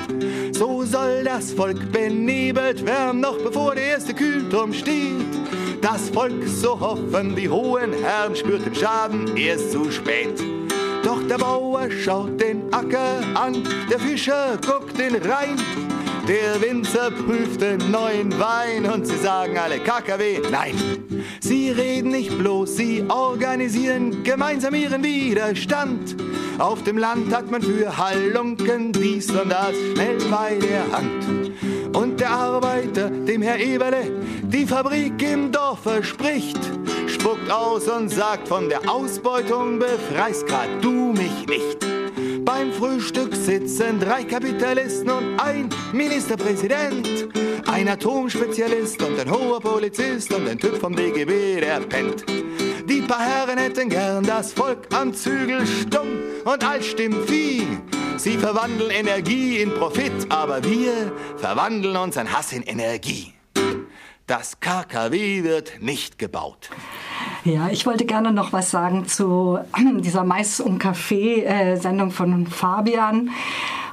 So soll das Volk benebelt werden, noch bevor der erste Kühlturm steht. Das Volk, so hoffen die hohen Herren, spürt den Schaden erst zu spät. Doch der Bauer schaut den Acker an, der Fischer guckt den Rhein. Der Winzer prüft den neuen Wein und sie sagen alle KKW nein. Sie reden nicht bloß, sie organisieren gemeinsam ihren Widerstand. Auf dem Land hat man für Halunken dies und das schnell bei der Hand. Und der Arbeiter, dem Herr Eberle, die Fabrik im Dorf verspricht, spuckt aus und sagt, von der Ausbeutung befreist grad du mich nicht. Beim Frühstück sitzen drei Kapitalisten und ein Ministerpräsident, ein Atomspezialist und ein hoher Polizist und ein Typ vom DGB, der pennt. Die paar Herren hätten gern das Volk am Zügel stumm und als Stimmvieh. Sie verwandeln Energie in Profit, aber wir verwandeln unseren Hass in Energie. Das KKW wird nicht gebaut. Ja, ich wollte gerne noch was sagen zu dieser Mais- und Kaffee-Sendung von Fabian.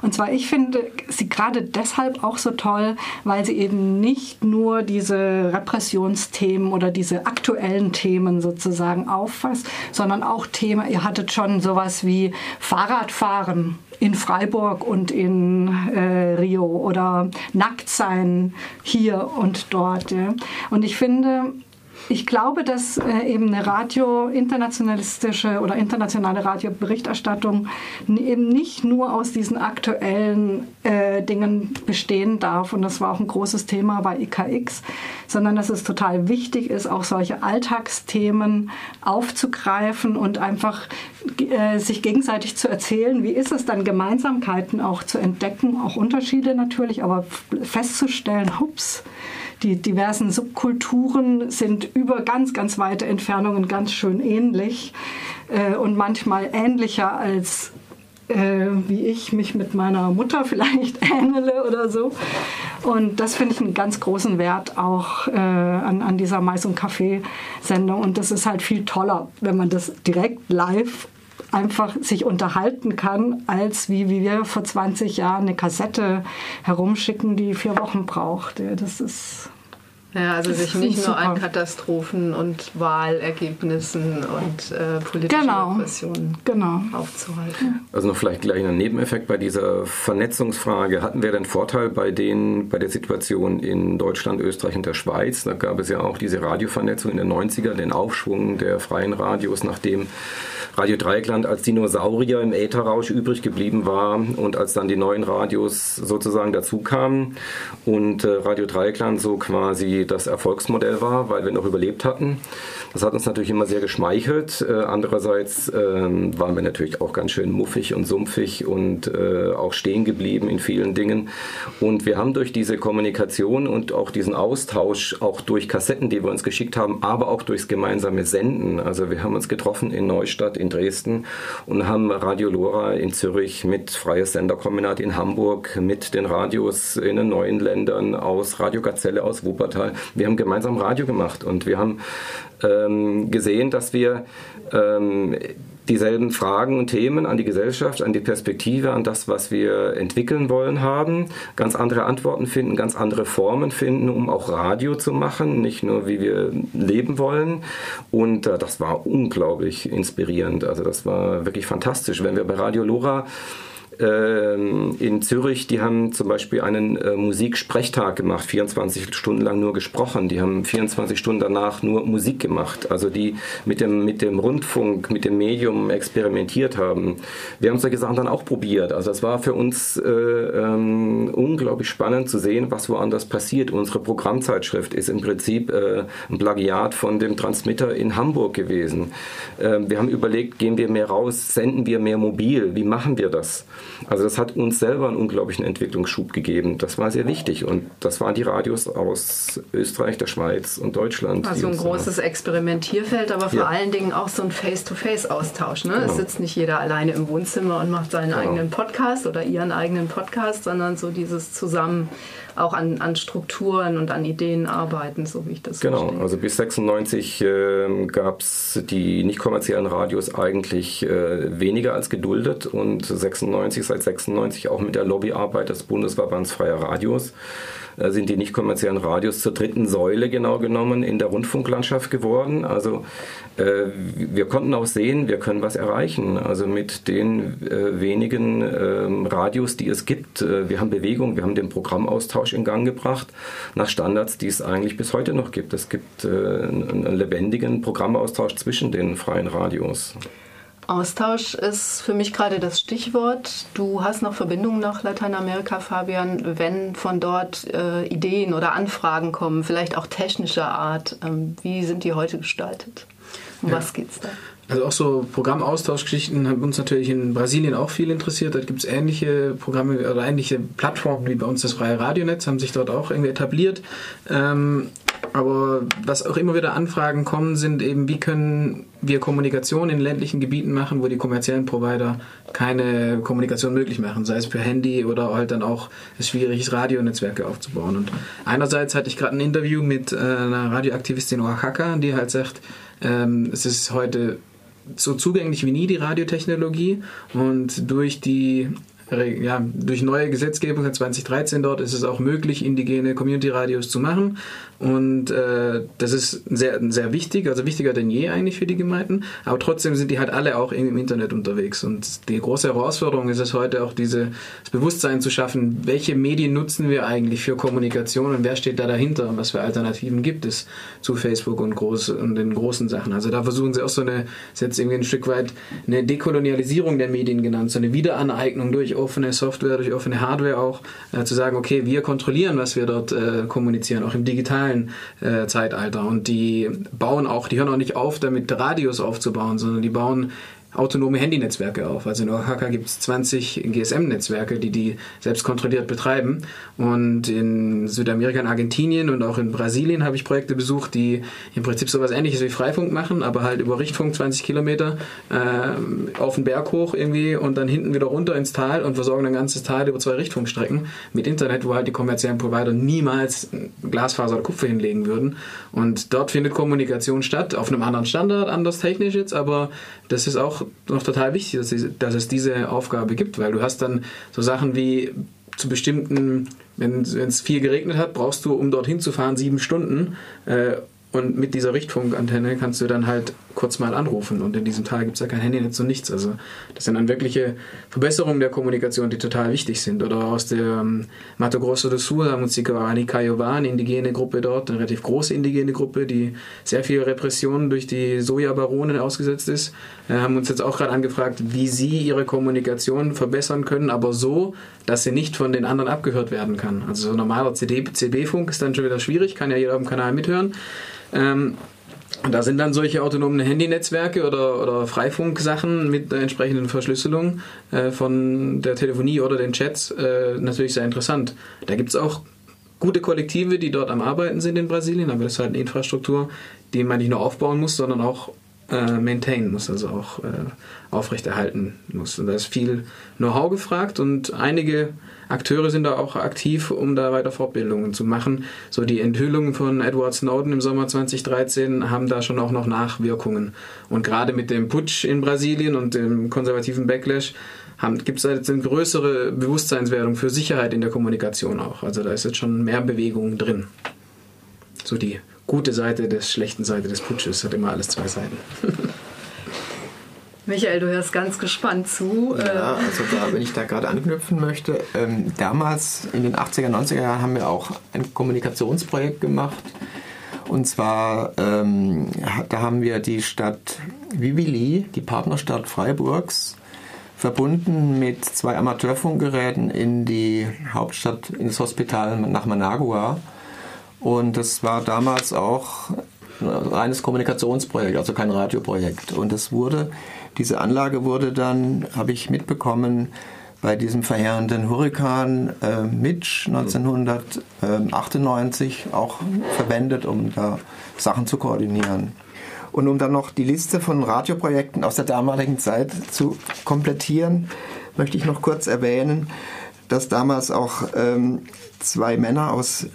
Und zwar, ich finde sie gerade deshalb auch so toll, weil sie eben nicht nur diese Repressionsthemen oder diese aktuellen Themen sozusagen auffasst, sondern auch Themen, ihr hattet schon sowas wie Fahrradfahren in Freiburg und in äh, Rio oder Nacktsein hier und dort. Ja. Und ich finde, ich glaube, dass äh, eben eine Radio, internationalistische oder internationale Radioberichterstattung eben nicht nur aus diesen aktuellen äh, Dingen bestehen darf. Und das war auch ein großes Thema bei IKX, sondern dass es total wichtig ist, auch solche Alltagsthemen aufzugreifen und einfach äh, sich gegenseitig zu erzählen, wie ist es dann, Gemeinsamkeiten auch zu entdecken, auch Unterschiede natürlich, aber festzustellen, hups, die diversen Subkulturen sind über ganz, ganz weite Entfernungen ganz schön ähnlich äh, und manchmal ähnlicher als äh, wie ich mich mit meiner Mutter vielleicht ähnele oder so. Und das finde ich einen ganz großen Wert auch äh, an, an dieser Mais- und Kaffee-Sendung. Und das ist halt viel toller, wenn man das direkt live einfach sich unterhalten kann, als wie, wie wir vor 20 Jahren eine Kassette herumschicken, die vier Wochen braucht. Das ist ja, also sich nicht super. nur an Katastrophen und Wahlergebnissen und äh, politischen genau. Repressionen genau. aufzuhalten. Also noch vielleicht gleich ein Nebeneffekt bei dieser Vernetzungsfrage. Hatten wir den Vorteil bei, den, bei der Situation in Deutschland, Österreich und der Schweiz? Da gab es ja auch diese Radiovernetzung in den 90er, den Aufschwung der freien Radios, nachdem Radio Dreieckland als Dinosaurier im Ätherrausch übrig geblieben war und als dann die neuen Radios sozusagen dazu kamen und äh, Radio Dreieckland so quasi das Erfolgsmodell war, weil wir noch überlebt hatten. Das hat uns natürlich immer sehr geschmeichelt. Äh, andererseits äh, waren wir natürlich auch ganz schön muffig und sumpfig und äh, auch stehen geblieben in vielen Dingen. Und wir haben durch diese Kommunikation und auch diesen Austausch, auch durch Kassetten, die wir uns geschickt haben, aber auch durchs gemeinsame Senden. Also wir haben uns getroffen in Neustadt, in Dresden und haben Radio Lora in Zürich mit Freies Senderkombinat in Hamburg, mit den Radios in den neuen Ländern aus Radio Gazelle aus Wuppertal. Wir haben gemeinsam Radio gemacht und wir haben ähm, gesehen, dass wir ähm, dieselben Fragen und Themen an die Gesellschaft, an die Perspektive, an das, was wir entwickeln wollen haben, ganz andere Antworten finden, ganz andere Formen finden, um auch Radio zu machen, nicht nur wie wir leben wollen. Und äh, das war unglaublich inspirierend. Also das war wirklich fantastisch. Wenn wir bei Radio Lora in Zürich, die haben zum Beispiel einen äh, Musiksprechtag gemacht, 24 Stunden lang nur gesprochen. Die haben 24 Stunden danach nur Musik gemacht, also die mit dem, mit dem Rundfunk, mit dem Medium experimentiert haben. Wir haben solche Sachen dann auch probiert. Also es war für uns äh, ähm, unglaublich spannend zu sehen, was woanders passiert. Unsere Programmzeitschrift ist im Prinzip äh, ein Plagiat von dem Transmitter in Hamburg gewesen. Äh, wir haben überlegt, gehen wir mehr raus, senden wir mehr mobil, wie machen wir das? Also das hat uns selber einen unglaublichen Entwicklungsschub gegeben. Das war sehr wichtig und das waren die Radios aus Österreich, der Schweiz und Deutschland. Also ein großes Experimentierfeld, aber vor ja. allen Dingen auch so ein Face-to-Face-Austausch. Ne? Genau. Es sitzt nicht jeder alleine im Wohnzimmer und macht seinen genau. eigenen Podcast oder ihren eigenen Podcast, sondern so dieses Zusammen auch an, an Strukturen und an Ideen arbeiten, so wie ich das Genau, verstehe. also bis 96 äh, gab es die nicht kommerziellen Radios eigentlich äh, weniger als geduldet und 96, seit 96 auch mit der Lobbyarbeit des Bundesverbands Freier Radios sind die nicht kommerziellen Radios zur dritten Säule genau genommen in der Rundfunklandschaft geworden. Also äh, wir konnten auch sehen, wir können was erreichen. Also mit den äh, wenigen äh, Radios, die es gibt. Äh, wir haben Bewegung, wir haben den Programmaustausch in Gang gebracht nach Standards, die es eigentlich bis heute noch gibt. Es gibt äh, einen lebendigen Programmaustausch zwischen den freien Radios. Austausch ist für mich gerade das Stichwort. Du hast noch Verbindungen nach Lateinamerika, Fabian. Wenn von dort äh, Ideen oder Anfragen kommen, vielleicht auch technischer Art, ähm, wie sind die heute gestaltet? Um ja. was geht's da? Also auch so Programmaustauschgeschichten haben uns natürlich in Brasilien auch viel interessiert. Da gibt es ähnliche Programme oder ähnliche Plattformen wie bei uns das Freie Radionetz, haben sich dort auch irgendwie etabliert. Ähm, aber was auch immer wieder Anfragen kommen, sind eben, wie können wir Kommunikation in ländlichen Gebieten machen, wo die kommerziellen Provider keine Kommunikation möglich machen, sei es per Handy oder halt dann auch es schwierig ist, Radionetzwerke aufzubauen. Und einerseits hatte ich gerade ein Interview mit äh, einer Radioaktivistin Oaxaca, die halt sagt, ähm, es ist heute so zugänglich wie nie die Radiotechnologie und durch die ja, durch neue Gesetzgebung seit 2013 dort ist es auch möglich, indigene Community-Radios zu machen. Und äh, das ist sehr, sehr wichtig, also wichtiger denn je eigentlich für die Gemeinden. Aber trotzdem sind die halt alle auch im Internet unterwegs. Und die große Herausforderung ist es heute auch, diese, das Bewusstsein zu schaffen, welche Medien nutzen wir eigentlich für Kommunikation und wer steht da dahinter und was für Alternativen gibt es zu Facebook und, groß, und den großen Sachen. Also da versuchen sie auch so eine, ist jetzt irgendwie ein Stück weit eine Dekolonialisierung der Medien genannt, so eine Wiederaneignung durch offene Software, durch offene Hardware auch, äh, zu sagen, okay, wir kontrollieren, was wir dort äh, kommunizieren, auch im digitalen digitalen äh, Zeitalter. Und die bauen auch, die hören auch nicht auf, damit Radios aufzubauen, sondern die bauen autonome Handynetzwerke auf. Also in Oaxaca gibt es 20 GSM-Netzwerke, die die selbst kontrolliert betreiben. Und in Südamerika, in Argentinien und auch in Brasilien habe ich Projekte besucht, die im Prinzip sowas ähnliches wie Freifunk machen, aber halt über Richtfunk 20 Kilometer äh, auf den Berg hoch irgendwie und dann hinten wieder runter ins Tal und versorgen ein ganzes Tal über zwei Richtfunkstrecken mit Internet, wo halt die kommerziellen Provider niemals Glasfaser oder Kupfer hinlegen würden. Und dort findet Kommunikation statt, auf einem anderen Standard, anders technisch jetzt, aber das ist auch noch total wichtig, dass es, dass es diese Aufgabe gibt, weil du hast dann so Sachen wie zu bestimmten, wenn es viel geregnet hat, brauchst du, um dorthin zu fahren, sieben Stunden. Äh, und mit dieser Richtfunkantenne kannst du dann halt kurz mal anrufen. Und in diesem Tal gibt es ja kein Handynetz und nichts. Also das sind dann wirkliche Verbesserungen der Kommunikation, die total wichtig sind. Oder aus der ähm, Mato Grosso do Sul haben uns die Guarani Kaiowá, eine indigene Gruppe dort, eine relativ große indigene Gruppe, die sehr viel Repressionen durch die Sojabaronen ausgesetzt ist, äh, haben uns jetzt auch gerade angefragt, wie sie ihre Kommunikation verbessern können, aber so, dass sie nicht von den anderen abgehört werden kann. Also so normaler CB-Funk ist dann schon wieder schwierig, kann ja jeder auf dem Kanal mithören. Ähm, da sind dann solche autonomen Handynetzwerke oder, oder Freifunk-Sachen mit entsprechenden Verschlüsselung äh, von der Telefonie oder den Chats äh, natürlich sehr interessant. Da gibt es auch gute Kollektive, die dort am Arbeiten sind in Brasilien, aber das ist halt eine Infrastruktur, die man nicht nur aufbauen muss, sondern auch äh, maintainen muss, also auch äh, aufrechterhalten muss. Und da ist viel Know-how gefragt und einige Akteure sind da auch aktiv, um da weiter Fortbildungen zu machen. So die Enthüllungen von Edward Snowden im Sommer 2013 haben da schon auch noch Nachwirkungen. Und gerade mit dem Putsch in Brasilien und dem konservativen Backlash gibt es jetzt eine größere Bewusstseinswerdung für Sicherheit in der Kommunikation auch. Also da ist jetzt schon mehr Bewegung drin. So die gute Seite der schlechten Seite des Putsches hat immer alles zwei Seiten. Michael, du hörst ganz gespannt zu. Ja, äh, also da, wenn ich da gerade anknüpfen möchte, ähm, damals in den 80er, 90er Jahren haben wir auch ein Kommunikationsprojekt gemacht. Und zwar, ähm, da haben wir die Stadt Vivili, die Partnerstadt Freiburgs, verbunden mit zwei Amateurfunkgeräten in die Hauptstadt, in das Hospital nach Managua. Und das war damals auch ein reines Kommunikationsprojekt, also kein Radioprojekt. Und es wurde diese Anlage wurde dann, habe ich mitbekommen, bei diesem verheerenden Hurrikan äh, Mitch 1998 auch verwendet, um da Sachen zu koordinieren. Und um dann noch die Liste von Radioprojekten aus der damaligen Zeit zu komplettieren, möchte ich noch kurz erwähnen, dass damals auch ähm, zwei Männer aus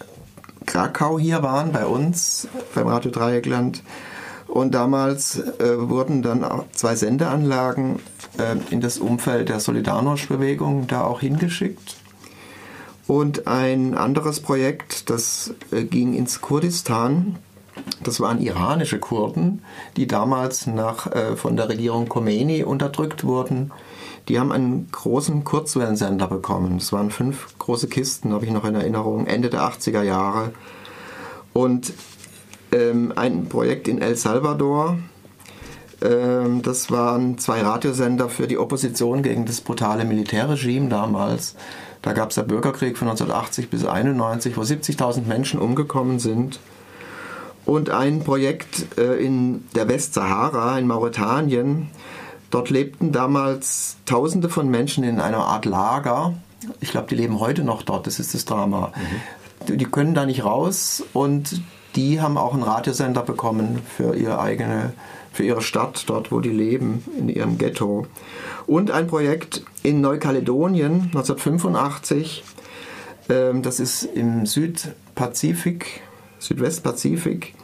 Krakau hier waren bei uns beim Radio Dreieckland und damals äh, wurden dann auch zwei Sendeanlagen äh, in das Umfeld der Solidarność-Bewegung da auch hingeschickt. Und ein anderes Projekt, das äh, ging ins Kurdistan. Das waren iranische Kurden, die damals nach, äh, von der Regierung Khomeini unterdrückt wurden. Die haben einen großen Kurzwellensender bekommen. Es waren fünf große Kisten, habe ich noch in Erinnerung, Ende der 80er Jahre. Und ähm, ein Projekt in El Salvador. Ähm, das waren zwei Radiosender für die Opposition gegen das brutale Militärregime damals. Da gab es der Bürgerkrieg von 1980 bis 1991, wo 70.000 Menschen umgekommen sind. Und ein Projekt äh, in der Westsahara in Mauretanien. Dort lebten damals Tausende von Menschen in einer Art Lager. Ich glaube, die leben heute noch dort. Das ist das Drama. Mhm. Die können da nicht raus und die haben auch einen Radiosender bekommen für ihre eigene, für ihre Stadt, dort wo die leben, in ihrem Ghetto. Und ein Projekt in Neukaledonien 1985, ähm, das ist im Südpazifik, Südwestpazifik,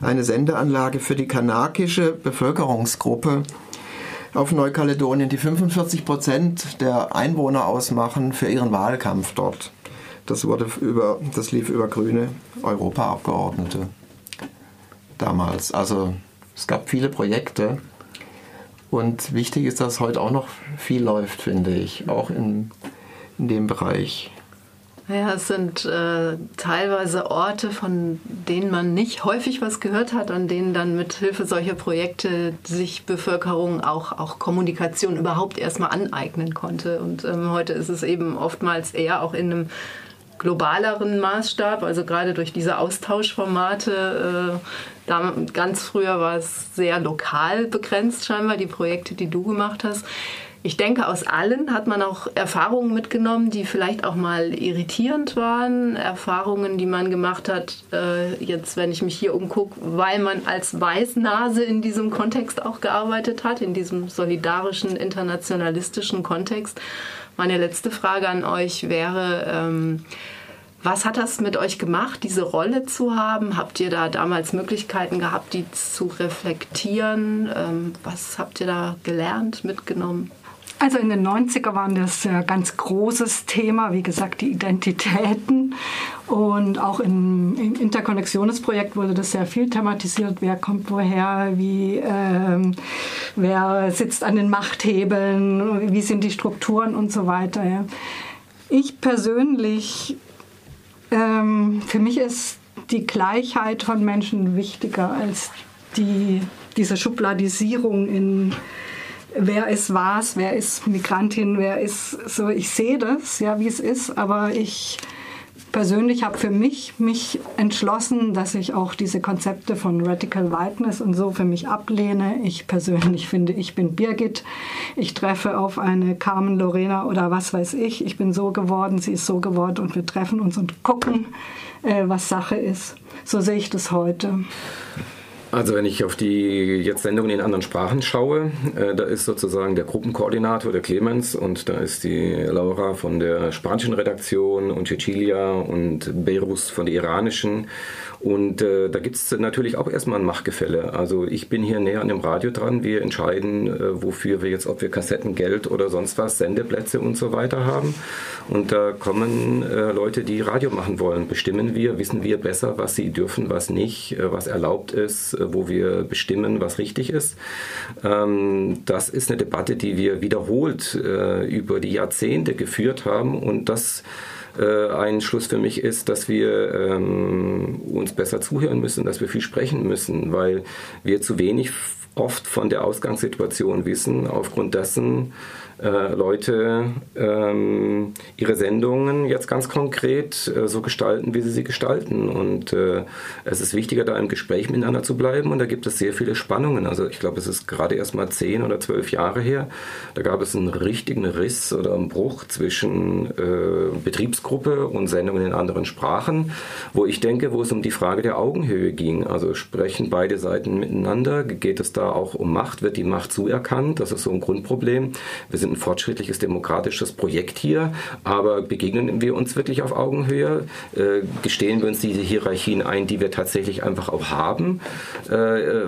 eine Sendeanlage für die kanakische Bevölkerungsgruppe auf Neukaledonien, die 45 Prozent der Einwohner ausmachen für ihren Wahlkampf dort. Das, wurde über, das lief über grüne Europaabgeordnete damals. Also es gab viele Projekte und wichtig ist, dass heute auch noch viel läuft, finde ich, auch in, in dem Bereich. Ja, es sind äh, teilweise Orte, von denen man nicht häufig was gehört hat, an denen dann mit Hilfe solcher Projekte sich Bevölkerung auch, auch Kommunikation überhaupt erstmal aneignen konnte. Und ähm, heute ist es eben oftmals eher auch in einem globaleren Maßstab, also gerade durch diese Austauschformate. Äh, da, ganz früher war es sehr lokal begrenzt scheinbar, die Projekte, die du gemacht hast. Ich denke, aus allen hat man auch Erfahrungen mitgenommen, die vielleicht auch mal irritierend waren. Erfahrungen, die man gemacht hat, äh, jetzt wenn ich mich hier umgucke, weil man als Weißnase in diesem Kontext auch gearbeitet hat, in diesem solidarischen, internationalistischen Kontext. Meine letzte Frage an euch wäre, ähm, Was hat das mit euch gemacht, diese Rolle zu haben? Habt ihr da damals Möglichkeiten gehabt, die zu reflektieren? Ähm, was habt ihr da gelernt, mitgenommen? Also in den 90er waren das ein ganz großes Thema, wie gesagt, die Identitäten. Und auch im, im Interkonnektionsprojekt wurde das sehr viel thematisiert. Wer kommt woher, wie, ähm, wer sitzt an den Machthebeln, wie sind die Strukturen und so weiter. Ja. Ich persönlich, ähm, für mich ist die Gleichheit von Menschen wichtiger als die, diese Schubladisierung in wer ist was, wer ist Migrantin, wer ist so. Ich sehe das, ja, wie es ist, aber ich persönlich habe für mich mich entschlossen, dass ich auch diese Konzepte von Radical Whiteness und so für mich ablehne. Ich persönlich finde, ich bin Birgit. Ich treffe auf eine Carmen Lorena oder was weiß ich. Ich bin so geworden, sie ist so geworden und wir treffen uns und gucken, äh, was Sache ist. So sehe ich das heute. Also wenn ich auf die jetzt Sendungen in anderen Sprachen schaue, äh, da ist sozusagen der Gruppenkoordinator der Clemens und da ist die Laura von der spanischen Redaktion und Cecilia und Beirus von der iranischen und äh, da gibt es natürlich auch erstmal ein Machtgefälle. Also ich bin hier näher an dem Radio dran. Wir entscheiden, äh, wofür wir jetzt, ob wir Kassetten, Geld oder sonst was, Sendeplätze und so weiter haben. Und da kommen äh, Leute, die Radio machen wollen. Bestimmen wir, wissen wir besser, was sie dürfen, was nicht, äh, was erlaubt ist, äh, wo wir bestimmen, was richtig ist. Ähm, das ist eine Debatte, die wir wiederholt äh, über die Jahrzehnte geführt haben und das äh, ein Schluss für mich ist, dass wir ähm, uns besser zuhören müssen, dass wir viel sprechen müssen, weil wir zu wenig oft von der Ausgangssituation wissen, aufgrund dessen, äh, Leute ähm, ihre Sendungen jetzt ganz konkret äh, so gestalten, wie sie sie gestalten. Und äh, es ist wichtiger, da im Gespräch miteinander zu bleiben. Und da gibt es sehr viele Spannungen. Also ich glaube, es ist gerade erst mal zehn oder zwölf Jahre her. Da gab es einen richtigen Riss oder einen Bruch zwischen äh, Betriebsgruppe und Sendungen in anderen Sprachen, wo ich denke, wo es um die Frage der Augenhöhe ging. Also sprechen beide Seiten miteinander? Geht es da auch um Macht? Wird die Macht zuerkannt? Das ist so ein Grundproblem. Wir sind ein fortschrittliches demokratisches Projekt hier, aber begegnen wir uns wirklich auf Augenhöhe? Äh, gestehen wir uns diese Hierarchien ein, die wir tatsächlich einfach auch haben? Äh, äh,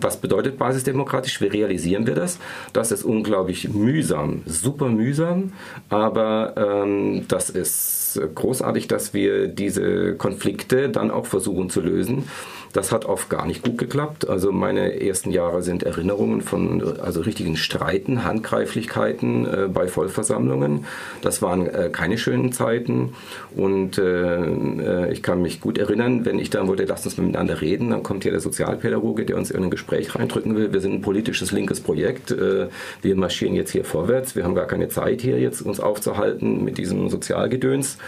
was bedeutet basisdemokratisch? Wie realisieren wir das? Das ist unglaublich mühsam, super mühsam, aber ähm, das ist großartig, dass wir diese Konflikte dann auch versuchen zu lösen. Das hat oft gar nicht gut geklappt. Also meine ersten Jahre sind Erinnerungen von also richtigen Streiten, Handgreiflichkeiten äh, bei Vollversammlungen. Das waren äh, keine schönen Zeiten und äh, äh ich kann mich gut erinnern, wenn ich dann wollte, lasst uns miteinander reden, dann kommt hier der Sozialpädagoge, der uns in ein Gespräch reindrücken will. Wir sind ein politisches linkes Projekt. Äh, wir marschieren jetzt hier vorwärts. Wir haben gar keine Zeit hier jetzt uns aufzuhalten mit diesem Sozialgedöns.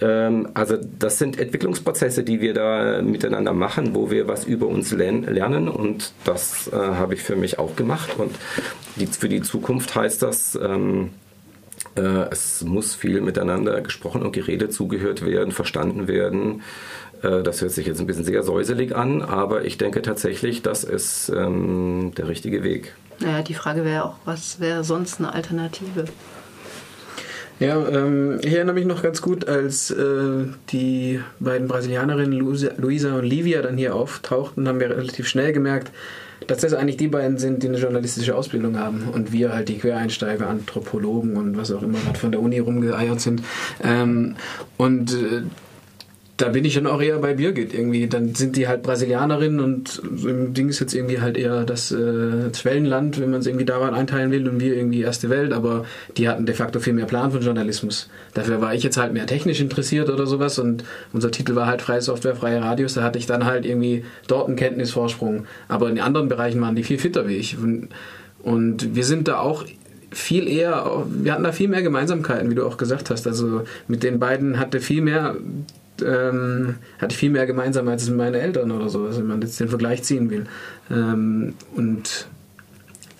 Ähm, also das sind Entwicklungsprozesse, die wir da miteinander machen, wo wir was über uns lernen und das äh, habe ich für mich auch gemacht und die, für die Zukunft heißt das, ähm, äh, es muss viel miteinander gesprochen und geredet, zugehört werden, verstanden werden. Äh, das hört sich jetzt ein bisschen sehr säuselig an, aber ich denke tatsächlich, das ist ähm, der richtige Weg. Naja, die Frage wäre auch, was wäre sonst eine Alternative? Ja, ähm, ich erinnere mich noch ganz gut, als äh, die beiden Brasilianerinnen Luisa und Livia dann hier auftauchten, haben wir relativ schnell gemerkt, dass das eigentlich die beiden sind, die eine journalistische Ausbildung haben und wir halt die Quereinsteiger, Anthropologen und was auch immer gerade von der Uni rumgeeiert sind. Ähm, und äh, da bin ich dann auch eher bei Birgit irgendwie. Dann sind die halt Brasilianerinnen und im Ding ist jetzt irgendwie halt eher das äh, Schwellenland, wenn man es irgendwie daran einteilen will und wir irgendwie erste Welt, aber die hatten de facto viel mehr Plan von Journalismus. Dafür war ich jetzt halt mehr technisch interessiert oder sowas und unser Titel war halt freie Software, freie Radios, da hatte ich dann halt irgendwie dort einen Kenntnisvorsprung. Aber in den anderen Bereichen waren die viel fitter wie ich. Und, und wir sind da auch viel eher, wir hatten da viel mehr Gemeinsamkeiten, wie du auch gesagt hast. Also mit den beiden hatte viel mehr ähm, hatte ich viel mehr gemeinsam als meine Eltern oder so, wenn man jetzt den Vergleich ziehen will. Ähm, und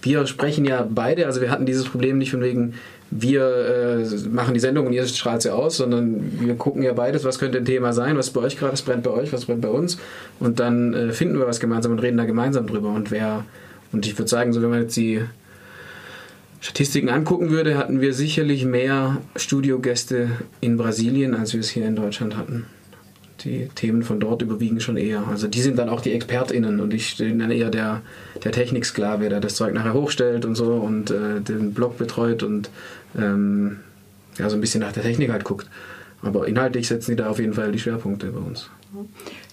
wir sprechen ja beide, also wir hatten dieses Problem nicht von wegen, wir äh, machen die Sendung und ihr strahlt sie aus, sondern wir gucken ja beides, was könnte ein Thema sein, was bei euch gerade, was brennt bei euch, was brennt bei uns und dann äh, finden wir was gemeinsam und reden da gemeinsam drüber und wer, und ich würde sagen, so wenn man jetzt die Statistiken angucken würde, hatten wir sicherlich mehr Studiogäste in Brasilien, als wir es hier in Deutschland hatten. Die Themen von dort überwiegen schon eher. Also die sind dann auch die ExpertInnen und ich bin dann eher der, der Techniksklave, der das Zeug nachher hochstellt und so und äh, den Blog betreut und ähm, ja, so ein bisschen nach der Technik halt guckt. Aber inhaltlich setzen die da auf jeden Fall die Schwerpunkte bei uns.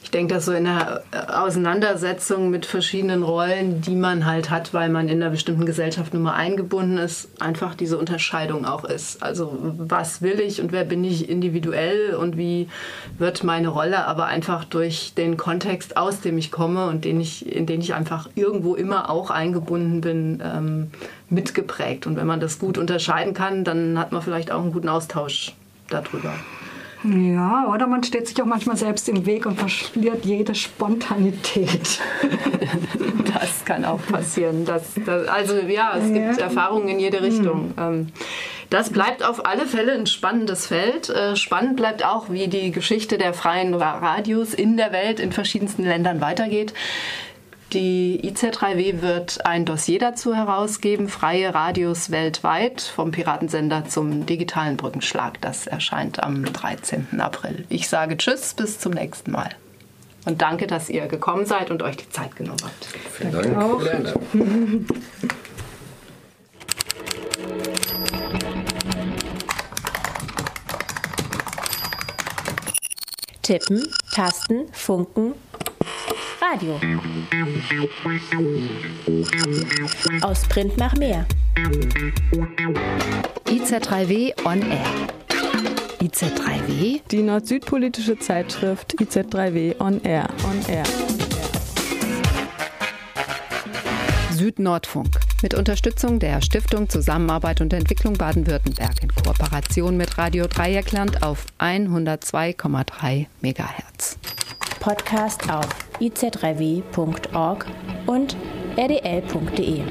Ich denke, dass so in der Auseinandersetzung mit verschiedenen Rollen, die man halt hat, weil man in einer bestimmten Gesellschaft nun mal eingebunden ist, einfach diese Unterscheidung auch ist. Also was will ich und wer bin ich individuell und wie wird meine Rolle aber einfach durch den Kontext, aus dem ich komme und den ich, in den ich einfach irgendwo immer auch eingebunden bin, ähm, mitgeprägt. Und wenn man das gut unterscheiden kann, dann hat man vielleicht auch einen guten Austausch darüber. Ja, oder man steht sich auch manchmal selbst im Weg und verliert jede Spontanität. das kann auch passieren. Das, das, also ja, es ja. gibt Erfahrungen in jede Richtung. Hm. Das bleibt auf alle Fälle ein spannendes Feld. Äh, spannend bleibt auch, wie die Geschichte der freien Radios in der Welt in verschiedensten Ländern weitergeht. Die IZ3W wird ein Dossier dazu herausgeben, freie Radios weltweit, vom Piratensender zum digitalen Brückenschlag. Das erscheint am 13. April. Ich sage Tschüss, bis zum nächsten Mal. Und danke, dass ihr gekommen seid und euch die Zeit genommen habt. Vielen Dank. Auch. Tippen, Tasten, Funken, Radio. Aus Print nach mehr. IZ3W on Air. IZ3W? Die nord-süd-politische Zeitschrift IZ3W on Air. On Air. Südnordfunk. Mit Unterstützung der Stiftung Zusammenarbeit und Entwicklung Baden-Württemberg in Kooperation mit Radio Dreieckland auf 102,3 MHz. Podcast auf iz3w.org und rdl.de.